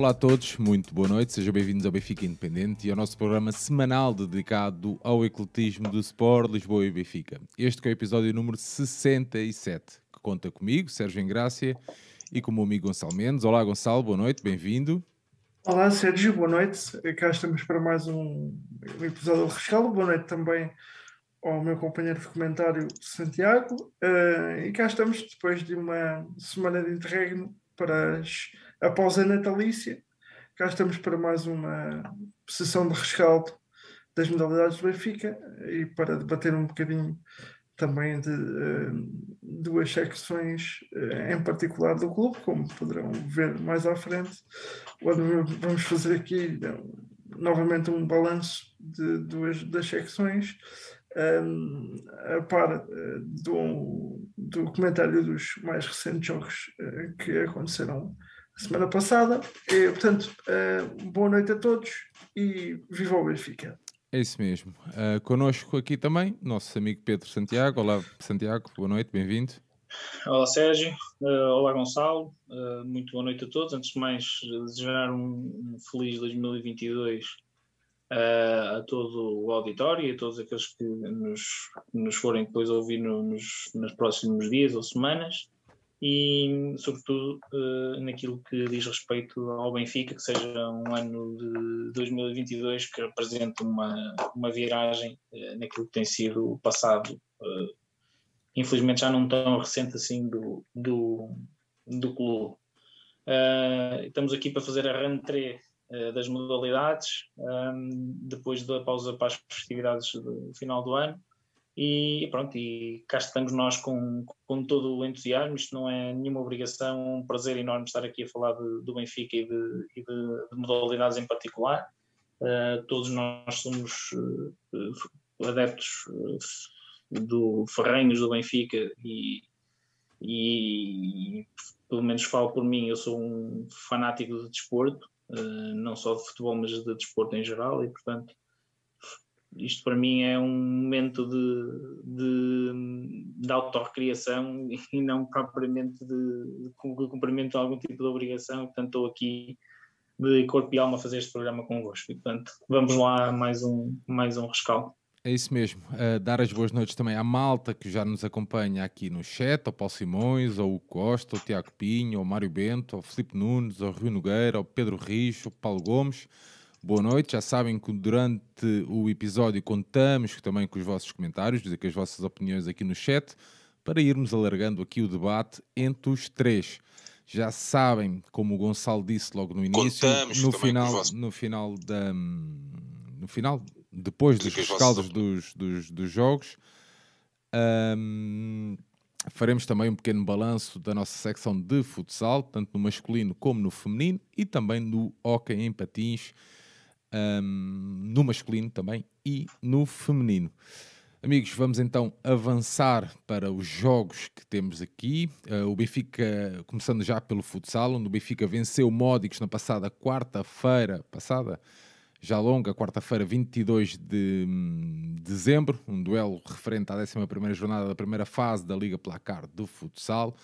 Olá a todos, muito boa noite, sejam bem-vindos ao Benfica Independente e ao nosso programa semanal dedicado ao ecletismo do Sport Lisboa e Benfica. Este é o episódio número 67, que conta comigo, Sérgio Engrácia, e com o meu amigo Gonçalo Mendes. Olá Gonçalo, boa noite, bem-vindo. Olá Sérgio, boa noite. Cá estamos para mais um, episódio do Rescaldo. Boa noite também ao meu companheiro de comentário Santiago. Uh, e cá estamos depois de uma semana de interregno para as, a pausa natalícia. Cá estamos para mais uma sessão de rescaldo das modalidades do Benfica e para debater um bocadinho também de uh, duas secções uh, em particular do clube, como poderão ver mais à frente. Vamos fazer aqui novamente um balanço de duas das secções um, a par do, do comentário dos mais recentes jogos que aconteceram a semana passada. E, portanto, uh, boa noite a todos e viva o Benfica. É isso mesmo. Uh, connosco aqui também, nosso amigo Pedro Santiago. Olá, Santiago, boa noite, bem-vindo. Olá, Sérgio. Uh, olá, Gonçalo. Uh, muito boa noite a todos. Antes de mais, desejar um, um feliz 2022 uh, a todo o auditório e a todos aqueles que nos, nos forem depois ouvir no, nos, nos próximos dias ou semanas e, sobretudo, uh, naquilo que diz respeito ao Benfica, que seja um ano de 2022 que represente uma, uma viragem uh, naquilo que tem sido o passado, uh, infelizmente já não tão recente assim, do, do, do clube. estamos aqui para fazer a rentrée eh, das modalidades, depois da pausa para as festividades do final do ano. E pronto, e cá estamos nós com, com todo o entusiasmo. Isto não é nenhuma obrigação, um prazer enorme estar aqui a falar de, do Benfica e, de, e de, de modalidades em particular. Uh, todos nós somos uh, adeptos uh, do Ferrenhos do Benfica e, e, pelo menos falo por mim, eu sou um fanático de desporto não só de futebol, mas de desporto em geral, e portanto isto para mim é um momento de, de, de e não propriamente de, de cumprimento de algum tipo de obrigação, portanto estou aqui de corpo e alma a fazer este programa convosco, portanto vamos lá mais um, mais um rescaldo. É isso mesmo. Uh, dar as boas noites também à malta que já nos acompanha aqui no chat, ao Paulo Simões, ao Costa, ao Tiago Pinho, ao Mário Bento, ao Filipe Nunes, ao Rio Nogueira, ao Pedro Richo, ao Paulo Gomes. Boa noite. Já sabem que durante o episódio contamos também com os vossos comentários, com as vossas opiniões aqui no chat, para irmos alargando aqui o debate entre os três. Já sabem, como o Gonçalo disse logo no início, contamos no final, no final da no final depois dos rescaldos dos, dos, dos, jogos. Um, faremos também um pequeno balanço da nossa secção de futsal, tanto no masculino como no feminino, e também no hockey em patins, um, no masculino também e no feminino. Amigos, vamos então avançar para os jogos que temos aqui. Uh, o Benfica, começando já pelo futsal, onde o Benfica venceu Módicos na passada quarta-feira, passada, já longa, quarta-feira, 22 de hum, dezembro, um duelo referente à 11 jornada da primeira fase da Liga Placar do Futsal,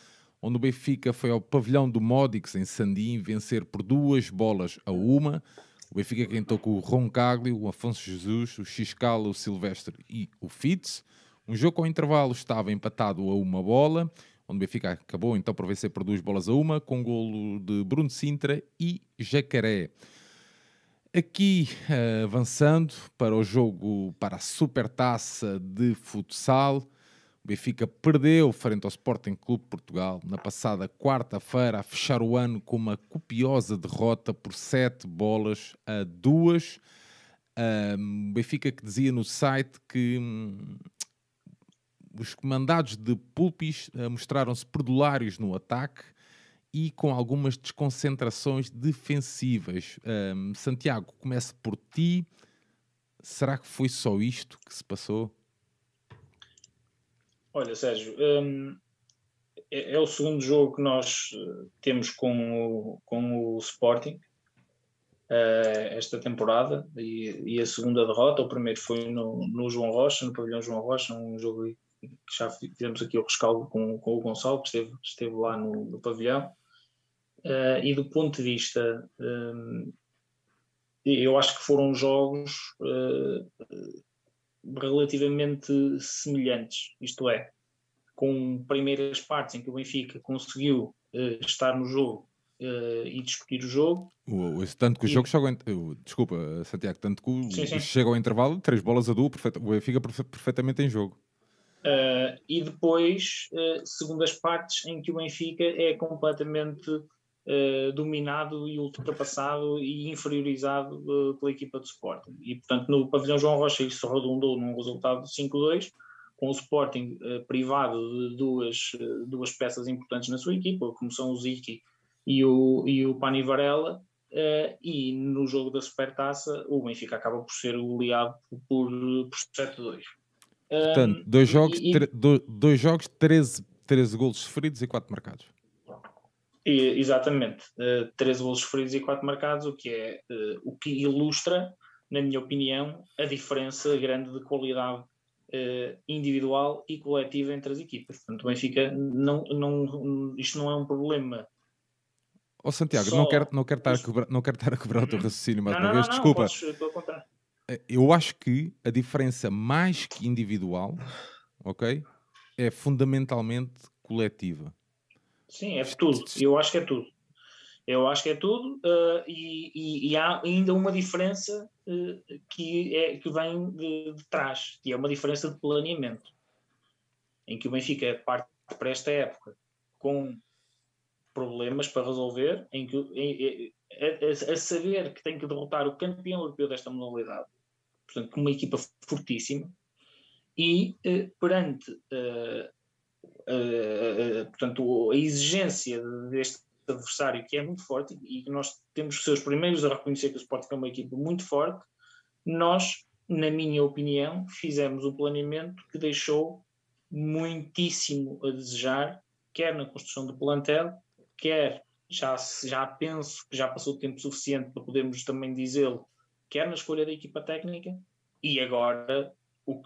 onde o Benfica foi ao pavilhão do Módix, em Sandim, vencer por duas bolas a uma. O Benfica quentou com o Roncaglio, o Afonso Jesus, o Xiscalo, o Silvestre e o Fitz. Um jogo com intervalo estava empatado a uma bola, onde o Benfica acabou então por vencer por duas bolas a uma, com golo de Bruno Sintra e Jacaré. Aqui uh, avançando para o jogo para a Supertaça de futsal, Benfica perdeu frente ao Sporting Clube Portugal na passada quarta-feira a fechar o ano com uma copiosa derrota por sete bolas a duas. O Benfica que dizia no site que hum, os comandados de Pulpis uh, mostraram-se perdulários no ataque e com algumas desconcentrações defensivas. Um, Santiago, começo por ti. Será que foi só isto que se passou? Olha, Sérgio, um, é, é, o segundo jogo que nós eh, temos com o, com o Sporting uh, esta temporada e, e, a segunda derrota. O primeiro foi no, no João Rocha, no pavilhão João Rocha, um jogo que já fizemos aqui o rescaldo com, com o Gonçalo, que esteve, esteve lá no, no pavilhão. uh, e do ponto de vista, um, eu acho que foram jogos uh, relativamente semelhantes, isto é, com primeiras partes em que o Benfica conseguiu uh, estar no jogo uh, e discutir o jogo. O, o, tanto que o e... jogo chegou. Uh, desculpa, Santiago, tanto que o, sim, sim. chega ao intervalo, três bolas a duo, perfeito, o Benfica perfeitamente em jogo. Uh, e depois, segundas partes em que o Benfica é completamente uh, dominado e ultrapassado e inferiorizado pela equipa de Sporting. E, portanto, no pavilhão João Rocha isso redundou num resultado de 5-2, com o Sporting privado de duas, duas peças importantes na sua equipa, como são o Ziki e o, e o Pani Varela, e no jogo da Supertaça o Benfica acaba por ser goleado por, por 7-2. Portanto, dois jogos, e, dois jogos 13, 13 golos sofridos e 4 marcados. E, exatamente, uh, 13 golos sofridos e 4 marcados, o que é uh, o que ilustra, na minha opinião, a diferença grande de qualidade uh, individual e coletiva entre as equipas. Portanto, o Benfica, não, não, isto não é um problema. Ó oh, Santiago, Só... não, quero, não, quero estar a quebrar, não quero estar a quebrar o teu raciocínio mais não, uma não, vez, não, desculpa. Podes, eh, eu acho que a diferença mais que individual, ok, é fundamentalmente coletiva. Sim, é tudo. Eu acho que é tudo. Eu acho que é tudo uh, e, e, e, há ainda uma diferença uh, que, é, que vem de, de, trás, que é uma diferença de planeamento, em que o Benfica parte para esta época com problemas para resolver, em que em, a, a, saber que tem que derrotar o campeão europeu desta modalidade portanto, com uma equipa fortíssima, e eh, perante portanto, a exigência deste adversário que é muito forte e que nós temos que ser os primeiros a reconhecer que o Sporting é uma equipa muito forte, nós, na minha opinião, fizemos um planeamento que deixou muitíssimo a desejar, quer na construção do plantel, quer já, já penso que já passou tempo suficiente para podermos também dizê-lo, quer na escolha da equipa técnica, e agora o,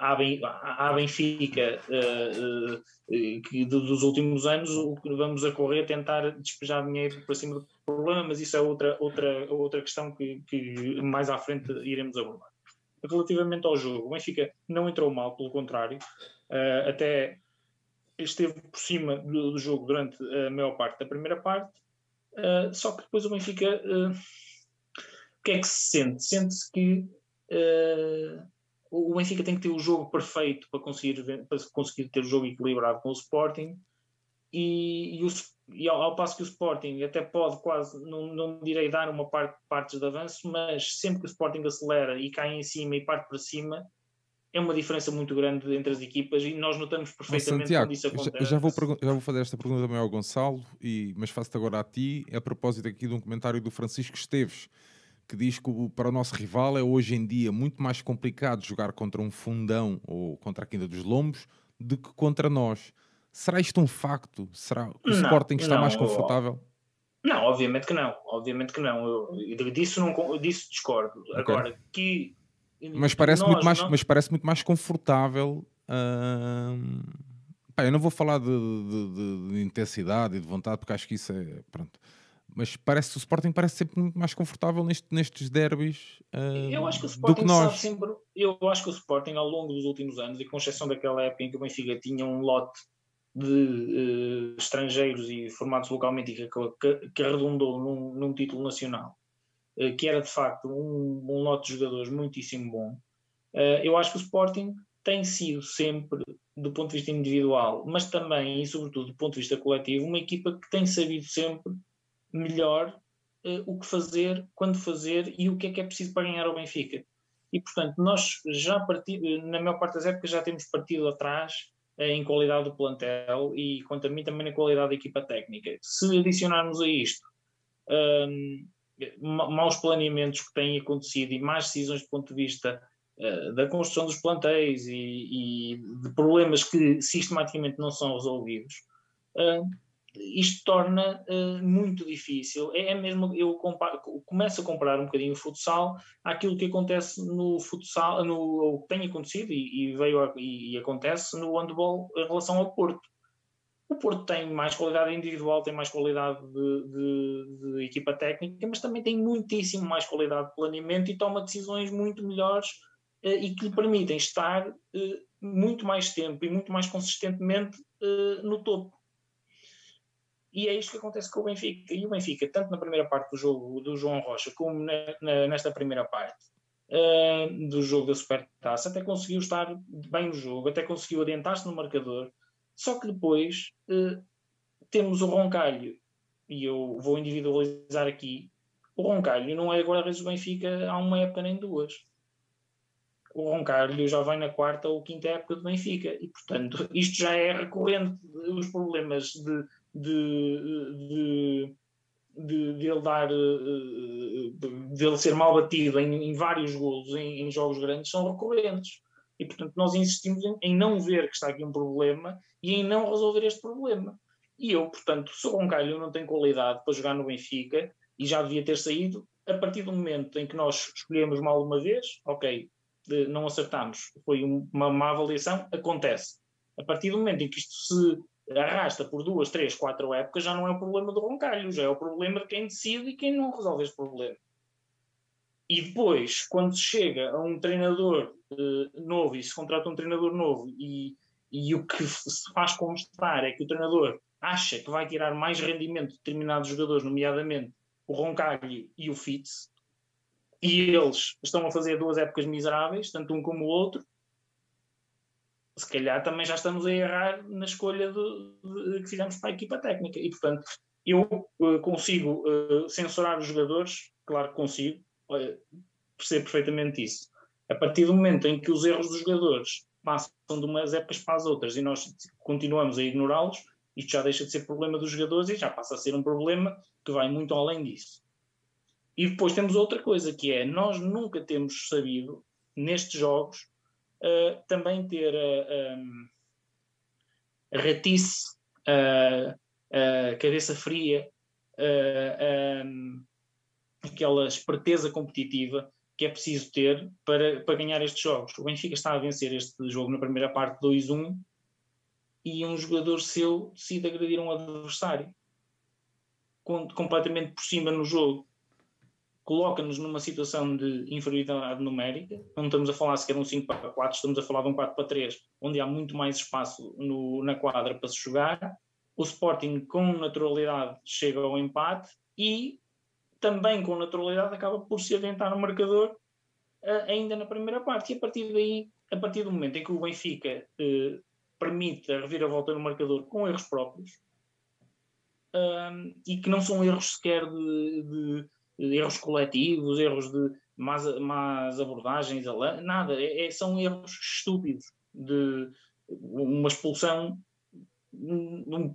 à, à Benfica uh, uh, que dos últimos anos o que vamos a correr tentar despejar dinheiro para cima do problema, mas isso é outra, outra, outra questão que, que mais à frente iremos abordar. Relativamente ao jogo, o Benfica não entrou mal, pelo contrário, uh, até esteve por cima do, do, jogo durante a maior parte da primeira parte, só que depois o Benfica o que é que se sente? Sente-se que o Benfica tem que ter o jogo perfeito para conseguir, para conseguir ter o jogo equilibrado com o Sporting e, e, o, e ao, ao, passo que o Sporting até pode quase, não, não direi dar uma parte partes de avanço, mas sempre que o Sporting acelera e cai em cima e parte para cima, é uma diferença muito grande entre as equipas e nós notamos perfeitamente Santiago, quando isso acontece. Já, já, vou, já vou fazer esta pergunta também ao Gonçalo, e, mas faço-te agora a ti, a propósito aqui de um comentário do Francisco Esteves, que diz que para o nosso rival é hoje em dia muito mais complicado jogar contra um fundão ou contra a Quinta dos Lombos do que contra nós. Será isto um facto? Será que o não, Sporting está não, mais confortável? Não, obviamente que não. Obviamente que não. Eu, disso, não, disso discordo. Okay. Agora, que... Mas parece, muito mais, não... mas parece muito mais confortável... Hum... Pá, eu não vou falar de, de, de, de, intensidade e de vontade, porque acho que isso é... Pronto mas parece que o Sporting parece sempre muito mais confortável neste, nestes derbys uh, eu acho que o Sporting sabe sempre eu acho que o Sporting ao longo dos últimos anos e com exceção daquela época em que o Benfica tinha um lote de uh, estrangeiros e formados localmente que, que, que arredondou num, num, título nacional uh, que era de facto um, um lote de jogadores muitíssimo bom eu acho que o Sporting tem sido sempre do ponto de vista individual mas também e sobretudo do ponto de vista coletivo uma equipa que tem sabido sempre melhor uh, o que fazer, quando fazer e o que é que é preciso para ganhar ao Benfica. E, portanto, nós já partido, na maior parte das épocas já temos partido atrás uh, em qualidade do plantel e, quanto a mim, também na qualidade da equipa técnica. Se adicionarmos a isto um, maus planeamentos que têm acontecido e más decisões do ponto de vista uh, da construção dos plantéis e, e, de problemas que sistematicamente não são resolvidos, uh, isto torna uh, muito difícil. É, é, mesmo, eu comparo, começo a comparar um bocadinho o futsal àquilo que acontece no futsal, no, que tem acontecido e, e veio a, e, e, acontece no handball em relação ao Porto. O Porto tem mais qualidade individual, tem mais qualidade de, de, de, equipa técnica, mas também tem muitíssimo mais qualidade de planeamento e toma decisões muito melhores eh, e que lhe permitem estar eh, muito mais tempo e muito mais consistentemente no topo. E é isto que acontece com o Benfica. E o Benfica, tanto na primeira parte do jogo do João Rocha, como na, na, nesta primeira parte uh, do jogo da Supertaça, até conseguiu estar bem no jogo, até conseguiu adiantar-se no marcador. Só que depois uh, temos o Roncalho, e eu vou individualizar aqui. O Roncalho não é agora do Benfica há uma época nem duas. O Roncalho já vem na quarta ou quinta época do Benfica. E, portanto, isto já é recorrente, os problemas de de, de, de, de ele dar eh, de ele ser mal batido em, em vários golos em, em, jogos grandes são recorrentes. E portanto nós insistimos em, em, não ver que está aqui um problema e em não resolver este problema. E eu portanto se o Roncalho não tem qualidade para jogar no Benfica e já devia ter saído. A partir do momento em que nós escolhemos mal uma vez ok não acertamos foi uma má avaliação acontece. A partir do momento em que isto se arrasta por duas, três, quatro épocas, já não é o problema do Roncalho, já é o problema de quem decide e quem não resolve este problema. E depois, quando se chega a um treinador uh, novo e se contrata um treinador novo e, e o que se faz constar é que o treinador acha que vai tirar mais rendimento de determinados jogadores, nomeadamente o Roncalho e o Fitz, e eles estão a fazer duas épocas miseráveis, tanto um como o outro, se calhar também já estamos a errar na escolha de, de, que fizemos para a equipa técnica. E, portanto, eu uh, consigo uh, censurar os jogadores, claro que consigo, uh, percebo perfeitamente isso. A partir do momento em que os erros dos jogadores passam de umas épocas para as outras e nós continuamos a ignorá-los, isto já deixa de ser problema dos jogadores e já passa a ser um problema que vai muito além disso. E depois temos outra coisa que é, nós nunca temos sabido, nestes jogos, uh, também ter a, a ratice, a, a cabeça fria, aquela esperteza competitiva que é preciso ter para, para ganhar estes jogos. O Benfica está a vencer este jogo na primeira parte 2-1 e um jogador seu decide agredir um adversário completamente por cima no jogo coloca-nos numa situação de inferioridade numérica. Não estamos a falar sequer de um 5 para 4, estamos a falar de um 4 para 3, onde há muito mais espaço no, na quadra para se jogar. O Sporting, com naturalidade, chega ao empate e também com naturalidade acaba por se aventar no marcador uh, ainda na primeira parte. E a partir daí, a partir do momento em que o Benfica uh, permite a reviravolta no marcador com erros próprios, uh, e que não são erros sequer de, de erros coletivos, erros de más, más abordagens, nada, é, é, são erros estúpidos de uma expulsão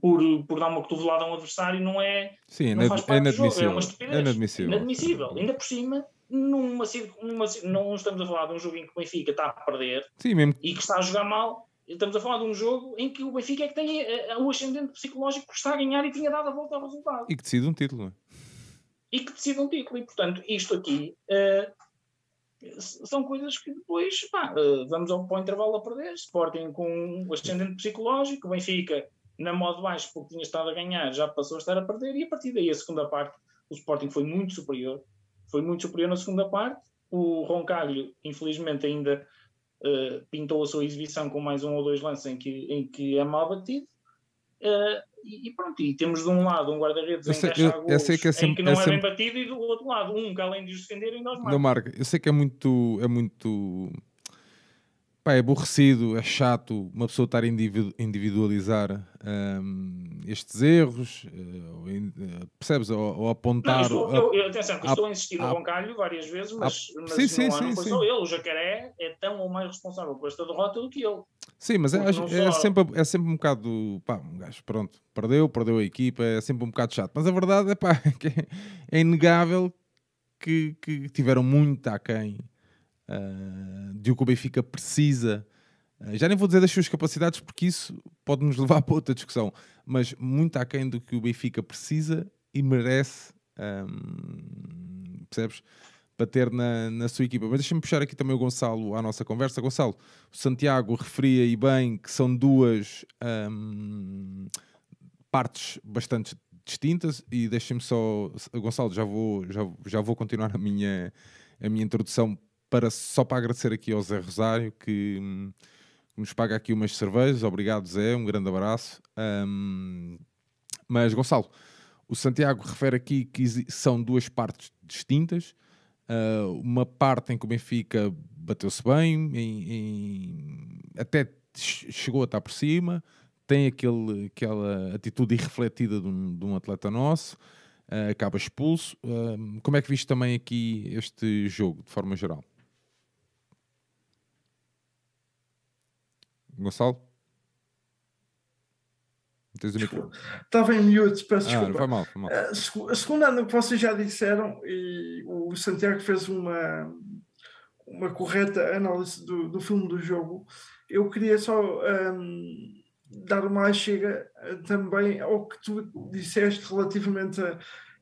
por, por dar uma cotovelada a um adversário não é, Sim, não é, é inadmissível. é uma estupidez. É inadmissível. inadmissível. Ainda por cima, numa, numa, não estamos a falar de um jogo em que o Benfica está a perder Sim, mesmo. e que está a jogar mal. Estamos a falar de um jogo em que o Benfica é que tem eh, eh, o ascendente psicológico que está a ganhar e tinha dado a volta ao resultado. E que decide um título e que decidam um título. E, portanto, isto aqui uh, são coisas que depois pá, uh, vamos ao, para o intervalo a perder. Sporting com o ascendente psicológico, Benfica na modo baixo porque tinha estado a ganhar, já passou a estar a perder, e a partir daí a segunda parte o Sporting foi muito superior. Foi muito superior na segunda parte. O Roncalho, infelizmente, ainda uh, pintou a sua exibição com mais um ou dois lances em que, em que é mal batido. Uh, e, pronto, e temos de um lado um guarda-redes em que, eu, eu sei que, é sempre, em que não é, é sempre... bem batido e do outro lado um que além de os defender ainda os marca. Marca. Eu sei que é muito, é muito pá, é aborrecido, é chato uma pessoa estar a individualizar um, estes erros, uh, percebes? Ou, ou apontar. Não, estou, eu, atenção, a, estou a insistir no Roncalho várias vezes, mas, a, mas sim, sim, não, sim, não foi só ele. O Jacaré é tão ou mais responsável por esta derrota do que ele. Sim, mas é, é, só... sempre, é sempre um bocado. Pá, um gajo, pronto, perdeu, perdeu a equipa, é sempre um bocado chato. Mas a verdade é, pá, é, é inegável que, que tiveram muito aquém uh, de o que o Benfica precisa. Uh, já nem vou dizer das suas capacidades, porque isso pode nos levar para outra discussão, mas muito aquém do que o Benfica precisa e merece, um, percebes? Para ter na, na sua equipa. Mas deixa-me puxar aqui também o Gonçalo à nossa conversa. Gonçalo, o Santiago referia e bem que são duas. Um, partes bastante distintas e deixem-me só, Gonçalo, já vou, já, já vou continuar a minha, a minha introdução para, só para agradecer aqui ao Zé Rosário que, hum, nos paga aqui umas cervejas. Obrigado, Zé, um grande abraço. Um, mas, Gonçalo, o Santiago refere aqui que são duas partes distintas. Uh, uma parte em que o Benfica bateu-se bem, em, em, até chegou a estar por cima, tem aquele, aquela atitude irrefletida de um, de um atleta nosso, uh, acaba expulso. Uh, como é que viste também aqui este jogo, de forma geral? Gonçalo? Estava em mute, peço ah, desculpa. Foi mal, foi mal. A segunda ano que vocês já disseram, e o Santiago fez uma, uma correta análise do, do filme do jogo, eu queria só um, dar uma chega eh, também ao que tu disseste relativamente a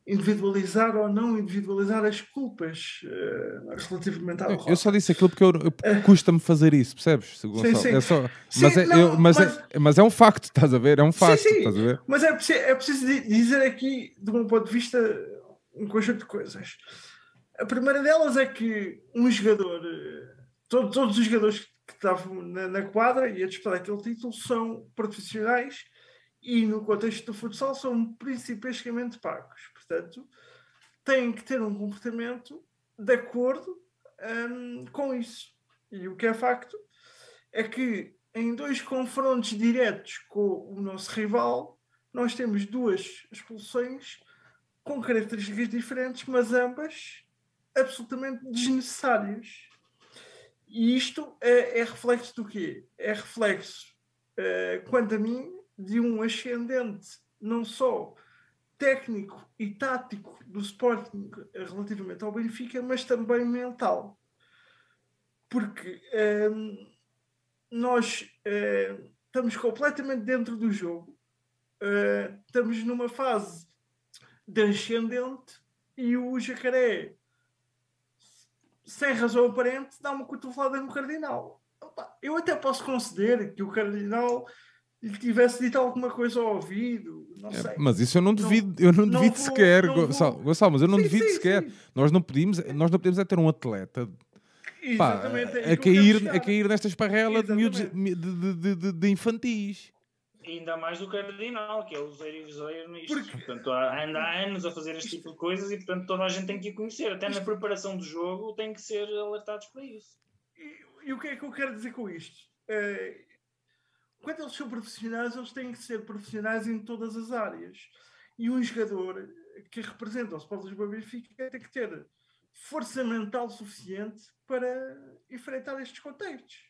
individualizar ou não individualizar as culpas uh, relativamente à derrota. Eu só disse aquilo porque eu, eu uh, custa-me fazer isso, percebes? Sim, sim. É só, sim, mas, é, não, eu, mas, mas, é, mas, é, um facto, estás a ver? É um facto, sim, estás a ver? Mas é preciso, é preciso dizer aqui, de um ponto de vista, um conjunto de coisas. A primeira delas é que um jogador, eh, todo, todos os jogadores que estavam na, na quadra e a disputar aquele título são profissionais e no contexto do futsal são principalmente pagos Portanto, têm que ter um comportamento de acordo um, com isso. E o que é facto é que em dois confrontos diretos com o nosso rival, nós temos duas expulsões com características diferentes, mas ambas absolutamente desnecessárias. E isto é, é reflexo do quê? É reflexo, uh, quanto a mim, de um ascendente não só técnico e tático do Sporting relativamente ao Benfica, mas também mental. Porque hum, nós hum, estamos completamente dentro do jogo, hum, estamos numa fase de ascendente e o Jacaré, sem razão aparente, dá uma cotovelada no Cardinal. Eu até posso conceder que o Cardinal lhe tivesse dito alguma coisa ao ouvido, não é, sei. Mas isso eu não devido, não, eu não, não devido vou, sequer, não Gonçalo, Gonçalo, mas eu não sim, devido sim, sequer. Sim. Nós não podemos, nós não podemos é ter um atleta pá, é a, cair, a cair nesta esparrela de, de, de, de, de infantis. Ainda mais do Cardinal, que é o zero e zero nisto. Porque... Portanto, anda há anos a fazer este tipo de coisas e, portanto, toda a gente tem que o conhecer. Até na preparação do jogo tem que ser alertados para isso. E, e o que é que eu quero dizer com isto? Uh, quando eles são profissionais, eles têm que ser profissionais em todas as áreas. E um jogador que representa o Sport Lisboa Benfica tem que ter força mental suficiente para enfrentar estes contextos.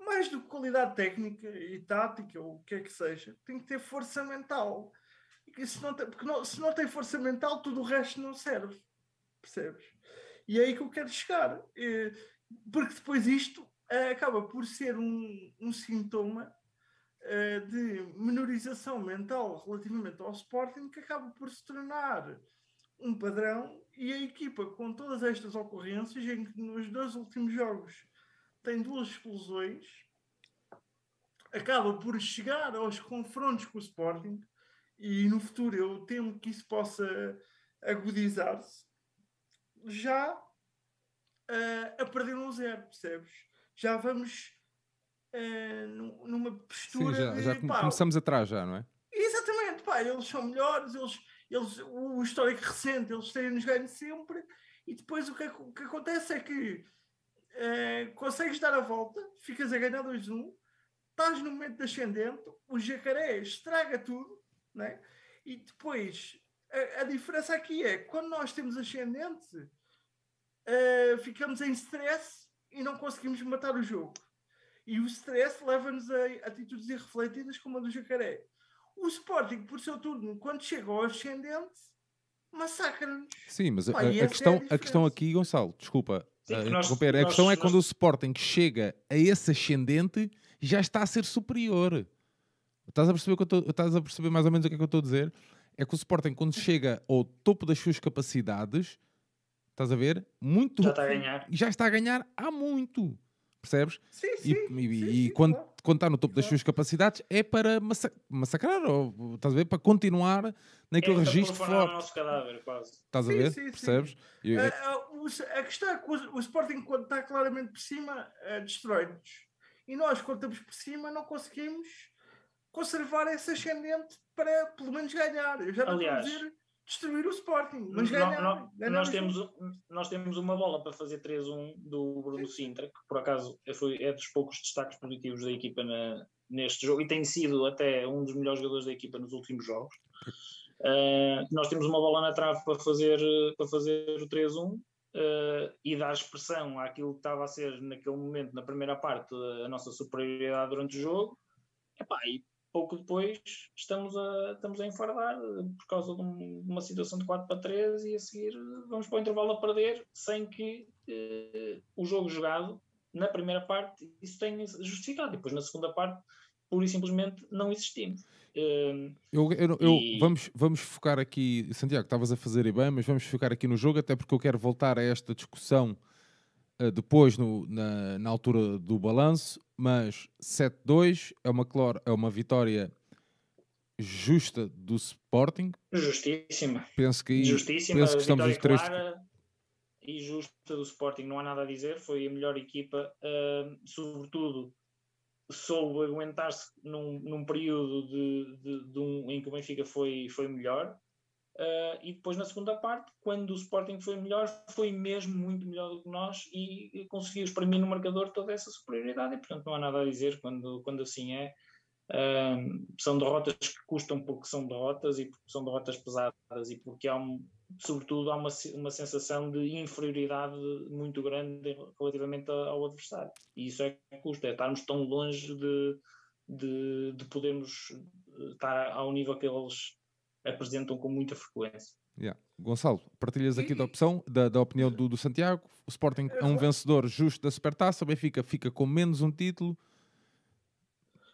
Mais do que qualidade técnica e tática, ou o que é que seja, tem que ter força mental. E se não tem, porque não, se não tem força mental, tudo o resto não serve. Percebes? E é aí que eu quero chegar. Porque depois isto uh, acaba por ser um, um sintoma uh, de menorização mental relativamente ao Sporting que acaba por se tornar um padrão e a equipa com todas estas ocorrências em que nos dois últimos jogos tem duas explosões acaba por chegar aos confrontos com o Sporting e no futuro eu temo que isso possa agudizar-se já uh, a perder um zero, percebes? já vamos uh, numa postura. Sim, já, já de, pá, começamos atrás, já, não é? Exatamente, pá, eles são melhores, eles, eles, o histórico recente, eles têm-nos ganho sempre, e depois o que, o que acontece é que uh, consegues dar a volta, ficas a ganhar 2-1, estás no momento ascendente, o jacaré estraga tudo, né? e depois a, a diferença aqui é quando nós temos ascendente, uh, ficamos em stress e não conseguimos matar o jogo. E o stress leva-nos a atitudes irrefletidas como a do jacaré. O Sporting, por seu turno, quando chega ao ascendente, massacra-nos. Sim, mas Pá, a, a, questão, é a, a, questão aqui, Gonçalo, desculpa Sim, uh, nós, interromper, nós, a questão é nós, é quando o Sporting chega a esse ascendente já está a ser superior. Estás a perceber, que eu estás a perceber mais ou menos o que é que eu estou a dizer? É que o Sporting, quando chega ao topo das suas capacidades, Estás a ver? Muito. Já está a ganhar. Já está a ganhar há muito. Percebes? Sim, sim. E, sim, e, sim, e quando, claro. quando está no topo das suas capacidades é para massa- massacrar, ou estás a ver? Para continuar naquele é para registro forte. nosso cadáver, quase. Estás a ver? sim. Percebes? E- Ah, ah, o- a questão é que o, o Sporting, quando está claramente por cima, ah, destrói-nos. E nós, quando estamos por cima, não conseguimos conservar esse ascendente para pelo menos ganhar. Eu já não estou a Aliás, dizer destruir o Sporting, mas ganhar. nó- ganhar nós, temos, nós temos uma bola para fazer 3-1 do Bruno Sintra, que por acaso foi, é dos poucos destaques positivos da equipa na- neste jogo e tem sido até um dos melhores jogadores da equipa nos últimos jogos. Uh, nós temos uma bola na trave para fazer, para fazer o 3-1 uh, e dar expressão àquilo que estava a ser naquele momento, na primeira parte, a nossa superioridade durante o jogo. Epá, e pouco depois estamos a, estamos a enfardar por causa de um- uma situação de 4 para 3 e a seguir vamos para o intervalo a perder sem que eh, o jogo jogado na primeira parte isso tenha justificado. E depois na segunda parte, pura e simplesmente não existimos. Eh, Eu, eu- eu- E- vamos, vamos focar aqui, Santiago, estavas a fazer e bem, mas vamos focar aqui no jogo, até porque eu quero voltar a esta discussão eh, depois, no- na, na altura do balanço. Mas 7-2 é uma, é uma vitória justa do Sporting. justíssima. Penso que, Justíssima, penso que estamos os três. clara e justa do Sporting, não há nada a dizer, foi a melhor equipa, ah, sobretudo soube aguentar-se num, num período de, de- de um, em que o Benfica foi, foi melhor. Ah, e depois na segunda parte, quando o Sporting foi melhor, foi mesmo muito melhor do que nós e, conseguiu exprimir no marcador toda essa superioridade e portanto não há nada a dizer quando, quando assim é. Um, são derrotas que custam porque são derrotas e porque são derrotas pesadas e porque há um, sobretudo há uma, uma sensação de inferioridade muito grande relativamente ao adversário e isso é que custa, é estarmos tão longe de, de, de podermos estar ao nível que eles apresentam com muita frequência. Yeah. Gonçalo, partilhas aqui E- da opção, da, da opinião do, do Santiago. O Sporting é um vencedor justo da Supertaça, o Benfica fica com menos um título.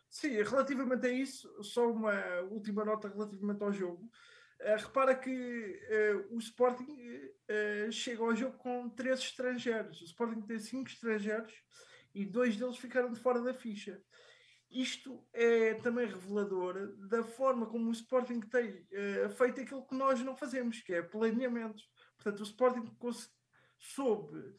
Sim, relativamente a isso, só uma última nota relativamente ao jogo. Eh, repara que eh, o Sporting eh, chega ao jogo com três estrangeiros. O Sporting tem cinco estrangeiros e dois deles ficaram de fora da ficha. Isto é também revelador da forma como o Sporting tem eh, feito aquilo que nós não fazemos, que é planeamento. Portanto, o Sporting soube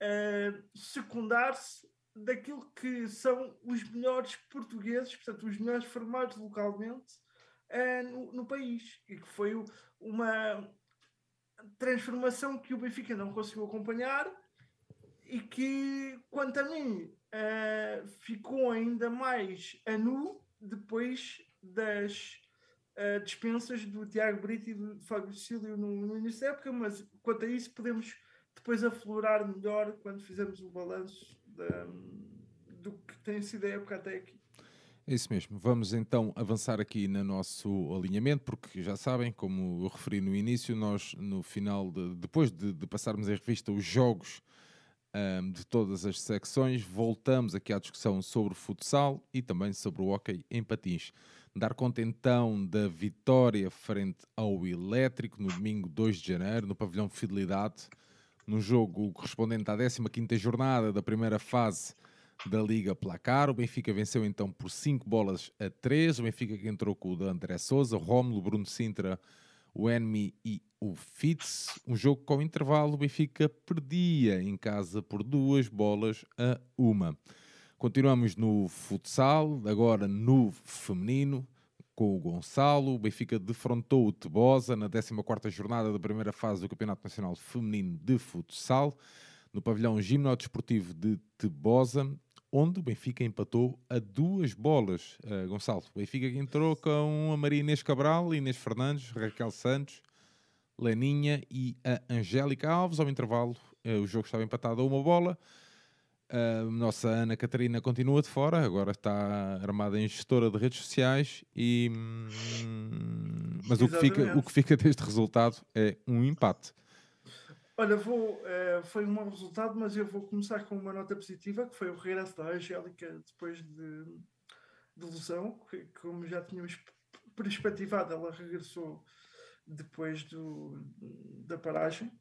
eh, secundar-se daquilo que são os melhores portugueses, portanto, os melhores formados localmente eh, no, no país. E que foi uma transformação que o Benfica não conseguiu acompanhar e que, quanto a mim, eh, ficou ainda mais a nu depois das eh, dispensas do Tiago Brito e do Fábio Cílio no, no início da época, mas quanto a isso podemos depois aflorar melhor quando fizermos o balanço do que tem sido a época até aqui. É isso mesmo. Vamos então avançar aqui no nosso alinhamento, porque já sabem, como eu referi no início, nós no final, de- depois de, de passarmos em revista os jogos ahm, de todas as secções, voltamos aqui à discussão sobre o futsal e também sobre o hockey em patins. Dar conta então da vitória frente ao Elétrico no domingo 2 de janeiro, no pavilhão Fidelidade, no jogo correspondente à 15ª jornada da primeira fase da Liga Placar. O Benfica venceu então por 5 bolas a 3. O Benfica que entrou com o de André Souza, Rómulo, Bruno Sintra, o Enmi e o Fitz. Um jogo com intervalo. O Benfica perdia em casa por duas bolas a uma. Continuamos no futsal, agora no feminino, com o Gonçalo. O Benfica defrontou o Tebosa na 14ª jornada da primeira fase do Campeonato Nacional Feminino de Futsal, no pavilhão gimnodesportivo de Tebosa, onde o Benfica empatou a duas bolas. Uh, Gonçalo, o Benfica que entrou com a Maria Inês Cabral, Inês Fernandes, Raquel Santos, Leninha e a Angélica Alves. Ao intervalo, uh, o jogo estava empatado a uma bola. A nossa Ana Catarina continua de fora, agora está armada em gestora de redes sociais, e, hum, mas o que, fica, o que fica deste resultado é um empate. Olha, vou, eh, foi um mau resultado, mas eu vou começar com uma nota positiva, que foi o regresso da Angélica depois de, de lesão, que, como já tínhamos perspectivado, ela regressou depois do, da paragem.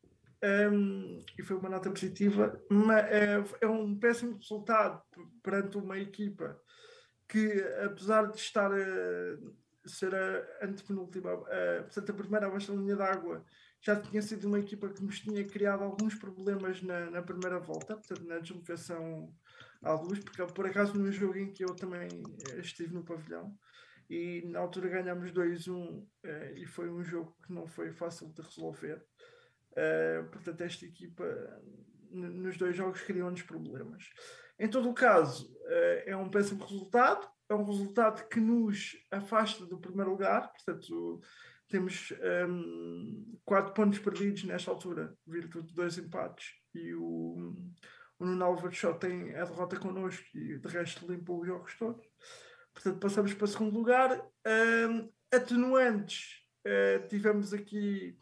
um, e foi uma nota positiva, mas é, é um péssimo resultado perante uma equipa que, apesar de estar a ser a antepenúltima, a, portanto, a primeira abaixo da linha d'água, já tinha sido uma equipa que nos tinha criado alguns problemas na, na primeira volta, portanto, na deslocação à luz, porque por acaso no jogo em que eu também estive no pavilhão, e na altura ganhámos 2-1 eh, e foi um jogo que não foi fácil de resolver. Uh, portanto, esta equipa nos dois jogos criou-nos problemas. Em todo o caso, é um péssimo resultado, é um resultado que nos afasta do primeiro lugar, portanto, temos um, quatro pontos perdidos nesta altura, virtude de dois empates, e o, o Nuno Álvares só tem a derrota connosco e de resto limpou os jogos todos. Portanto, passamos para o segundo lugar. Um, atenuantes, uh, tivemos aqui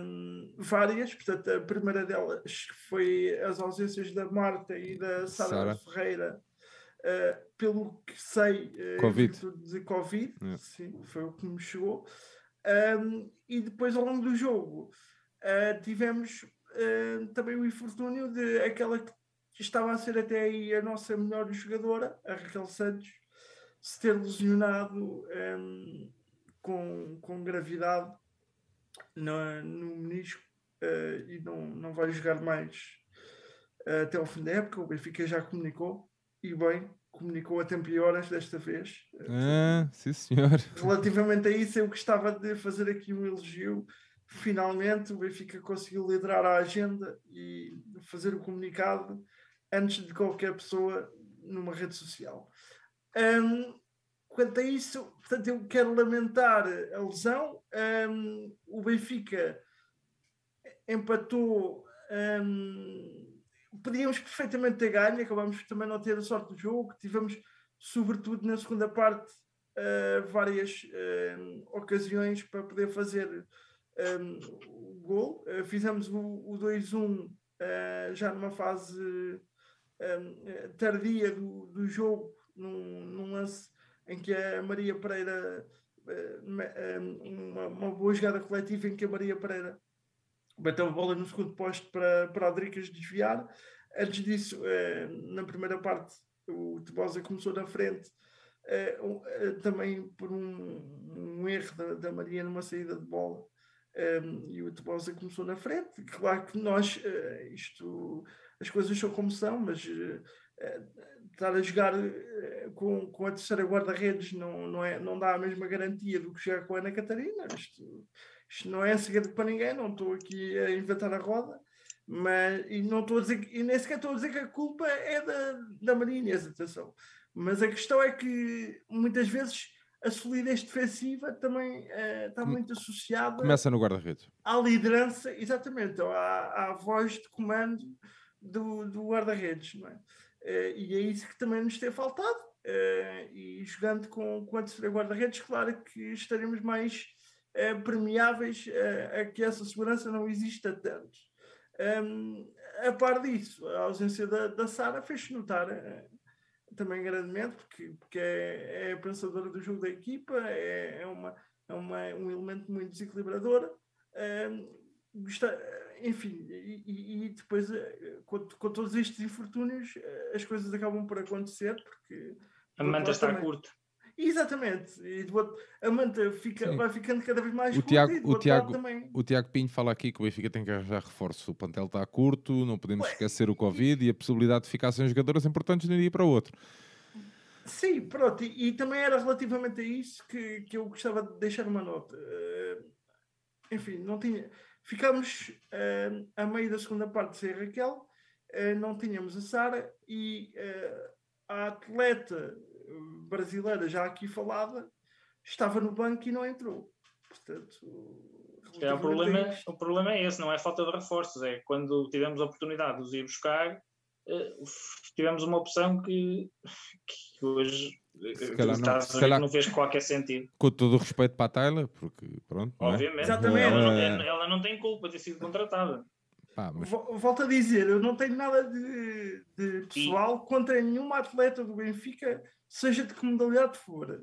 um, várias, portanto, a primeira delas foi as ausências da Marta e da Sara Ferreira, uh, pelo que sei, uh, Covid. de Covid, yeah. sim, foi o que me chegou. Um, e depois, ao longo do jogo, uh, tivemos também o infortúnio de aquela que estava a ser até aí a nossa melhor jogadora, a Raquel Santos, se ter lesionado um, com, com gravidade no, no menisco uh, e não, não vai jogar mais uh, até ao fim da época. O Benfica já comunicou e bem, comunicou a tempo e horas desta vez. Ah, sim, senhor. Relativamente a isso, eu gostava de fazer aqui um elogio. Finalmente, o Benfica conseguiu liderar a agenda e fazer o comunicado antes de qualquer pessoa numa rede social. Um, quanto a isso, portanto, eu quero lamentar a lesão. Um, o Benfica empatou. Um, podíamos perfeitamente ter ganho, acabamos também não ter a sorte do jogo. Tivemos, sobretudo na segunda parte, uh, várias uh, ocasiões para poder fazer um, o gol. Uh, fizemos o, o 2-1 já numa fase tardia do, do jogo, num, num lance em que a Maria Pereira, eh, eh, uma, uma boa jogada coletiva em que a Maria Pereira bateu a bola no segundo posto para, para a Dricas desviar. Antes disso, eh, na primeira parte, o Tebosa começou na frente, também por um, um erro da, da, Maria numa saída de bola. e o Tebosa começou na frente. Claro que nós, isto, as coisas são como são, mas estar a jogar eh, com, com a terceira guarda-redes não, não, é, não dá a mesma garantia do que jogar com a Ana Catarina. Isto, isto não é segredo para ninguém, não estou aqui a inventar a roda, mas e não estou a dizer, e nem sequer estou a dizer que a culpa é da, da Maria Inês, atenção. Mas a questão é que muitas vezes a solidez defensiva também uh, está muito associada. Começa no guarda-redes. À liderança, exatamente, à, à voz de comando do, do guarda-redes, não é? Uh, e é isso que também nos tem faltado. Uh, e jogando com, com a terceira guarda-redes, claro que estaremos mais uh, permeáveis a que essa segurança não exista tanto. Um, a par disso, a ausência da, da Sara fez-se notar também grandemente, porque, porque é, é a pensadora do jogo da equipa, é, é, uma, é uma, um elemento muito desequilibrador. Um, enfim, e, e depois eh, com, com, todos estes infortúnios eh, as coisas acabam por acontecer porque a manta está também... curta. Exatamente, e a manta fica, vai ficando cada vez mais o curta Tiago, o, Tiago, o Tiago Pinho fala aqui que o Benfica tem que arranjar reforço. O plantel está curto, não podemos Ué, esquecer o Covid e... a possibilidade de ficar sem jogadoras importantes de um dia para o outro. Sim, pronto, e, e, também era relativamente a isso que, que eu gostava de deixar uma nota. Uh, enfim, não tinha Ficámos uh, a meio da segunda parte sem Raquel, uh, não tínhamos a Sara e a atleta brasileira, já aqui falada, estava no banco e não entrou. Portanto, é, o, problema, o problema é esse, não é falta de reforços, é quando tivemos a oportunidade de os ir buscar, tivemos uma opção que, que hoje se calhar, não, se calhar não fez qualquer sentido. Com todo o respeito para a Tyler, porque pronto. É? Obviamente, é? Exatamente. Ela, não, ela não tem culpa de ter sido contratada. Pá, mas... Volto a dizer, eu não tenho nada de, de pessoal e... contra nenhuma atleta do Benfica, seja de que modalidade for.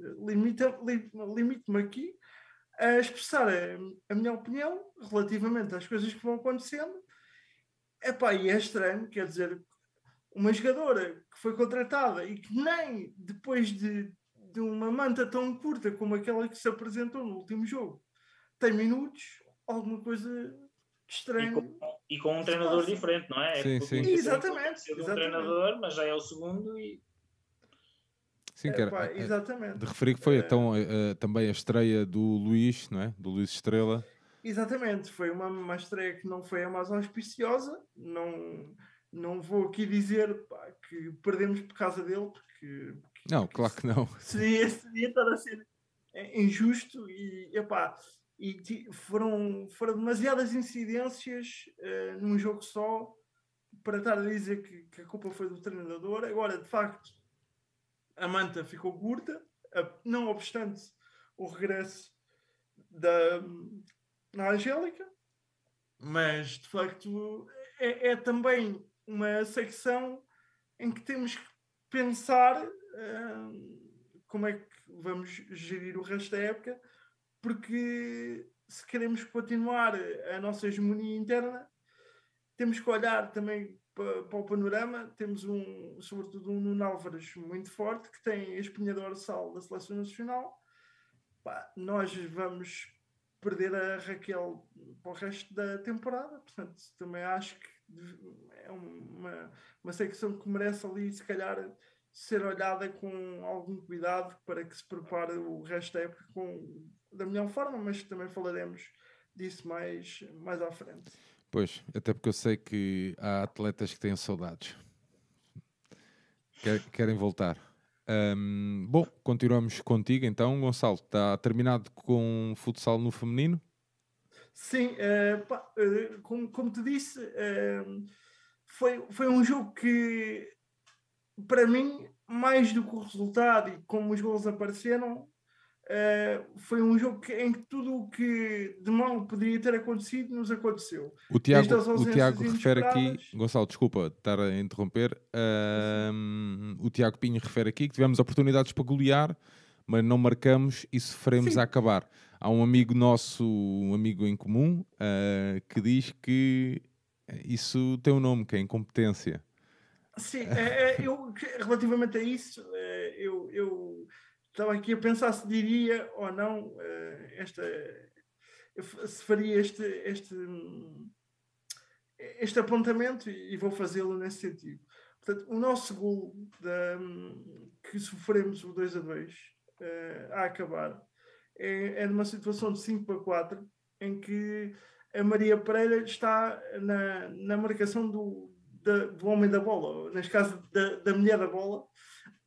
Limite-me aqui a expressar a, a minha opinião relativamente às coisas que vão acontecendo. Epá, e é estranho, quer dizer, uma jogadora que foi contratada e que nem depois de, de uma manta tão curta como aquela que se apresentou no último jogo tem minutos, alguma coisa estranha. E com, e com um treinador passa. diferente, não é? Sim, é sim. Exatamente. Um exatamente. treinador, mas já é o segundo e. Sim, que era, é, exatamente. De referir que foi então, uh, também a estreia do Luís, não é? Do Luís Estrela. Exatamente, foi uma, uma estreia que não foi a mais auspiciosa, não, não vou aqui dizer pá, que perdemos por causa dele, porque, porque não, claro que não. Seria, seria estar a ser injusto e, epá, e foram, foram demasiadas incidências uh, num jogo só para estar a dizer que, que, a culpa foi do treinador. Agora, de facto, a manta ficou curta, não obstante o regresso da, na Angélica, mas de facto é, é, também uma secção em que temos que pensar uh, como é que vamos gerir o resto da época, porque se queremos continuar a nossa hegemonia interna, temos que olhar também para, para o panorama. Temos um, sobretudo um Nuno Álvares muito forte, que tem a espinha dorsal da seleção nacional. Pá, nós vamos perder a Raquel para o resto da temporada. Portanto, também acho que é uma, uma secção que merece ali, se calhar, ser olhada com algum cuidado para que se prepare o resto da época com, da melhor forma, mas também falaremos disso mais, mais à frente. Pois, até porque eu sei que há atletas que têm saudades. Querem voltar. Um, bom, continuamos contigo então, Gonçalo. Está terminado com futsal no feminino? Sim, uh, pá, uh, como, como te disse, uh, foi, foi um jogo que, para mim, mais do que o resultado e como os gols apareceram, foi um jogo que, em que tudo o que de mal poderia ter acontecido nos aconteceu. O Tiago, o Tiago refere aqui, Gonçalo, desculpa estar a interromper. o Tiago Pinho refere aqui que tivemos oportunidades para golear, mas não marcamos e sofremos Sim. a acabar há um amigo nosso, um amigo em comum, uh, que diz que isso tem um nome, que é incompetência. Sim, é, eu, relativamente a isso, eu, eu estava aqui a pensar se diria ou não é, esta, se faria este, este, este apontamento e vou fazê-lo nesse sentido. Portanto, o nosso gol que sofremos o 2 a 2 a acabar é, é numa situação de 5 para 4, em que a Maria Pereira está na, na marcação do, da, do homem da bola, neste caso da, da mulher da bola,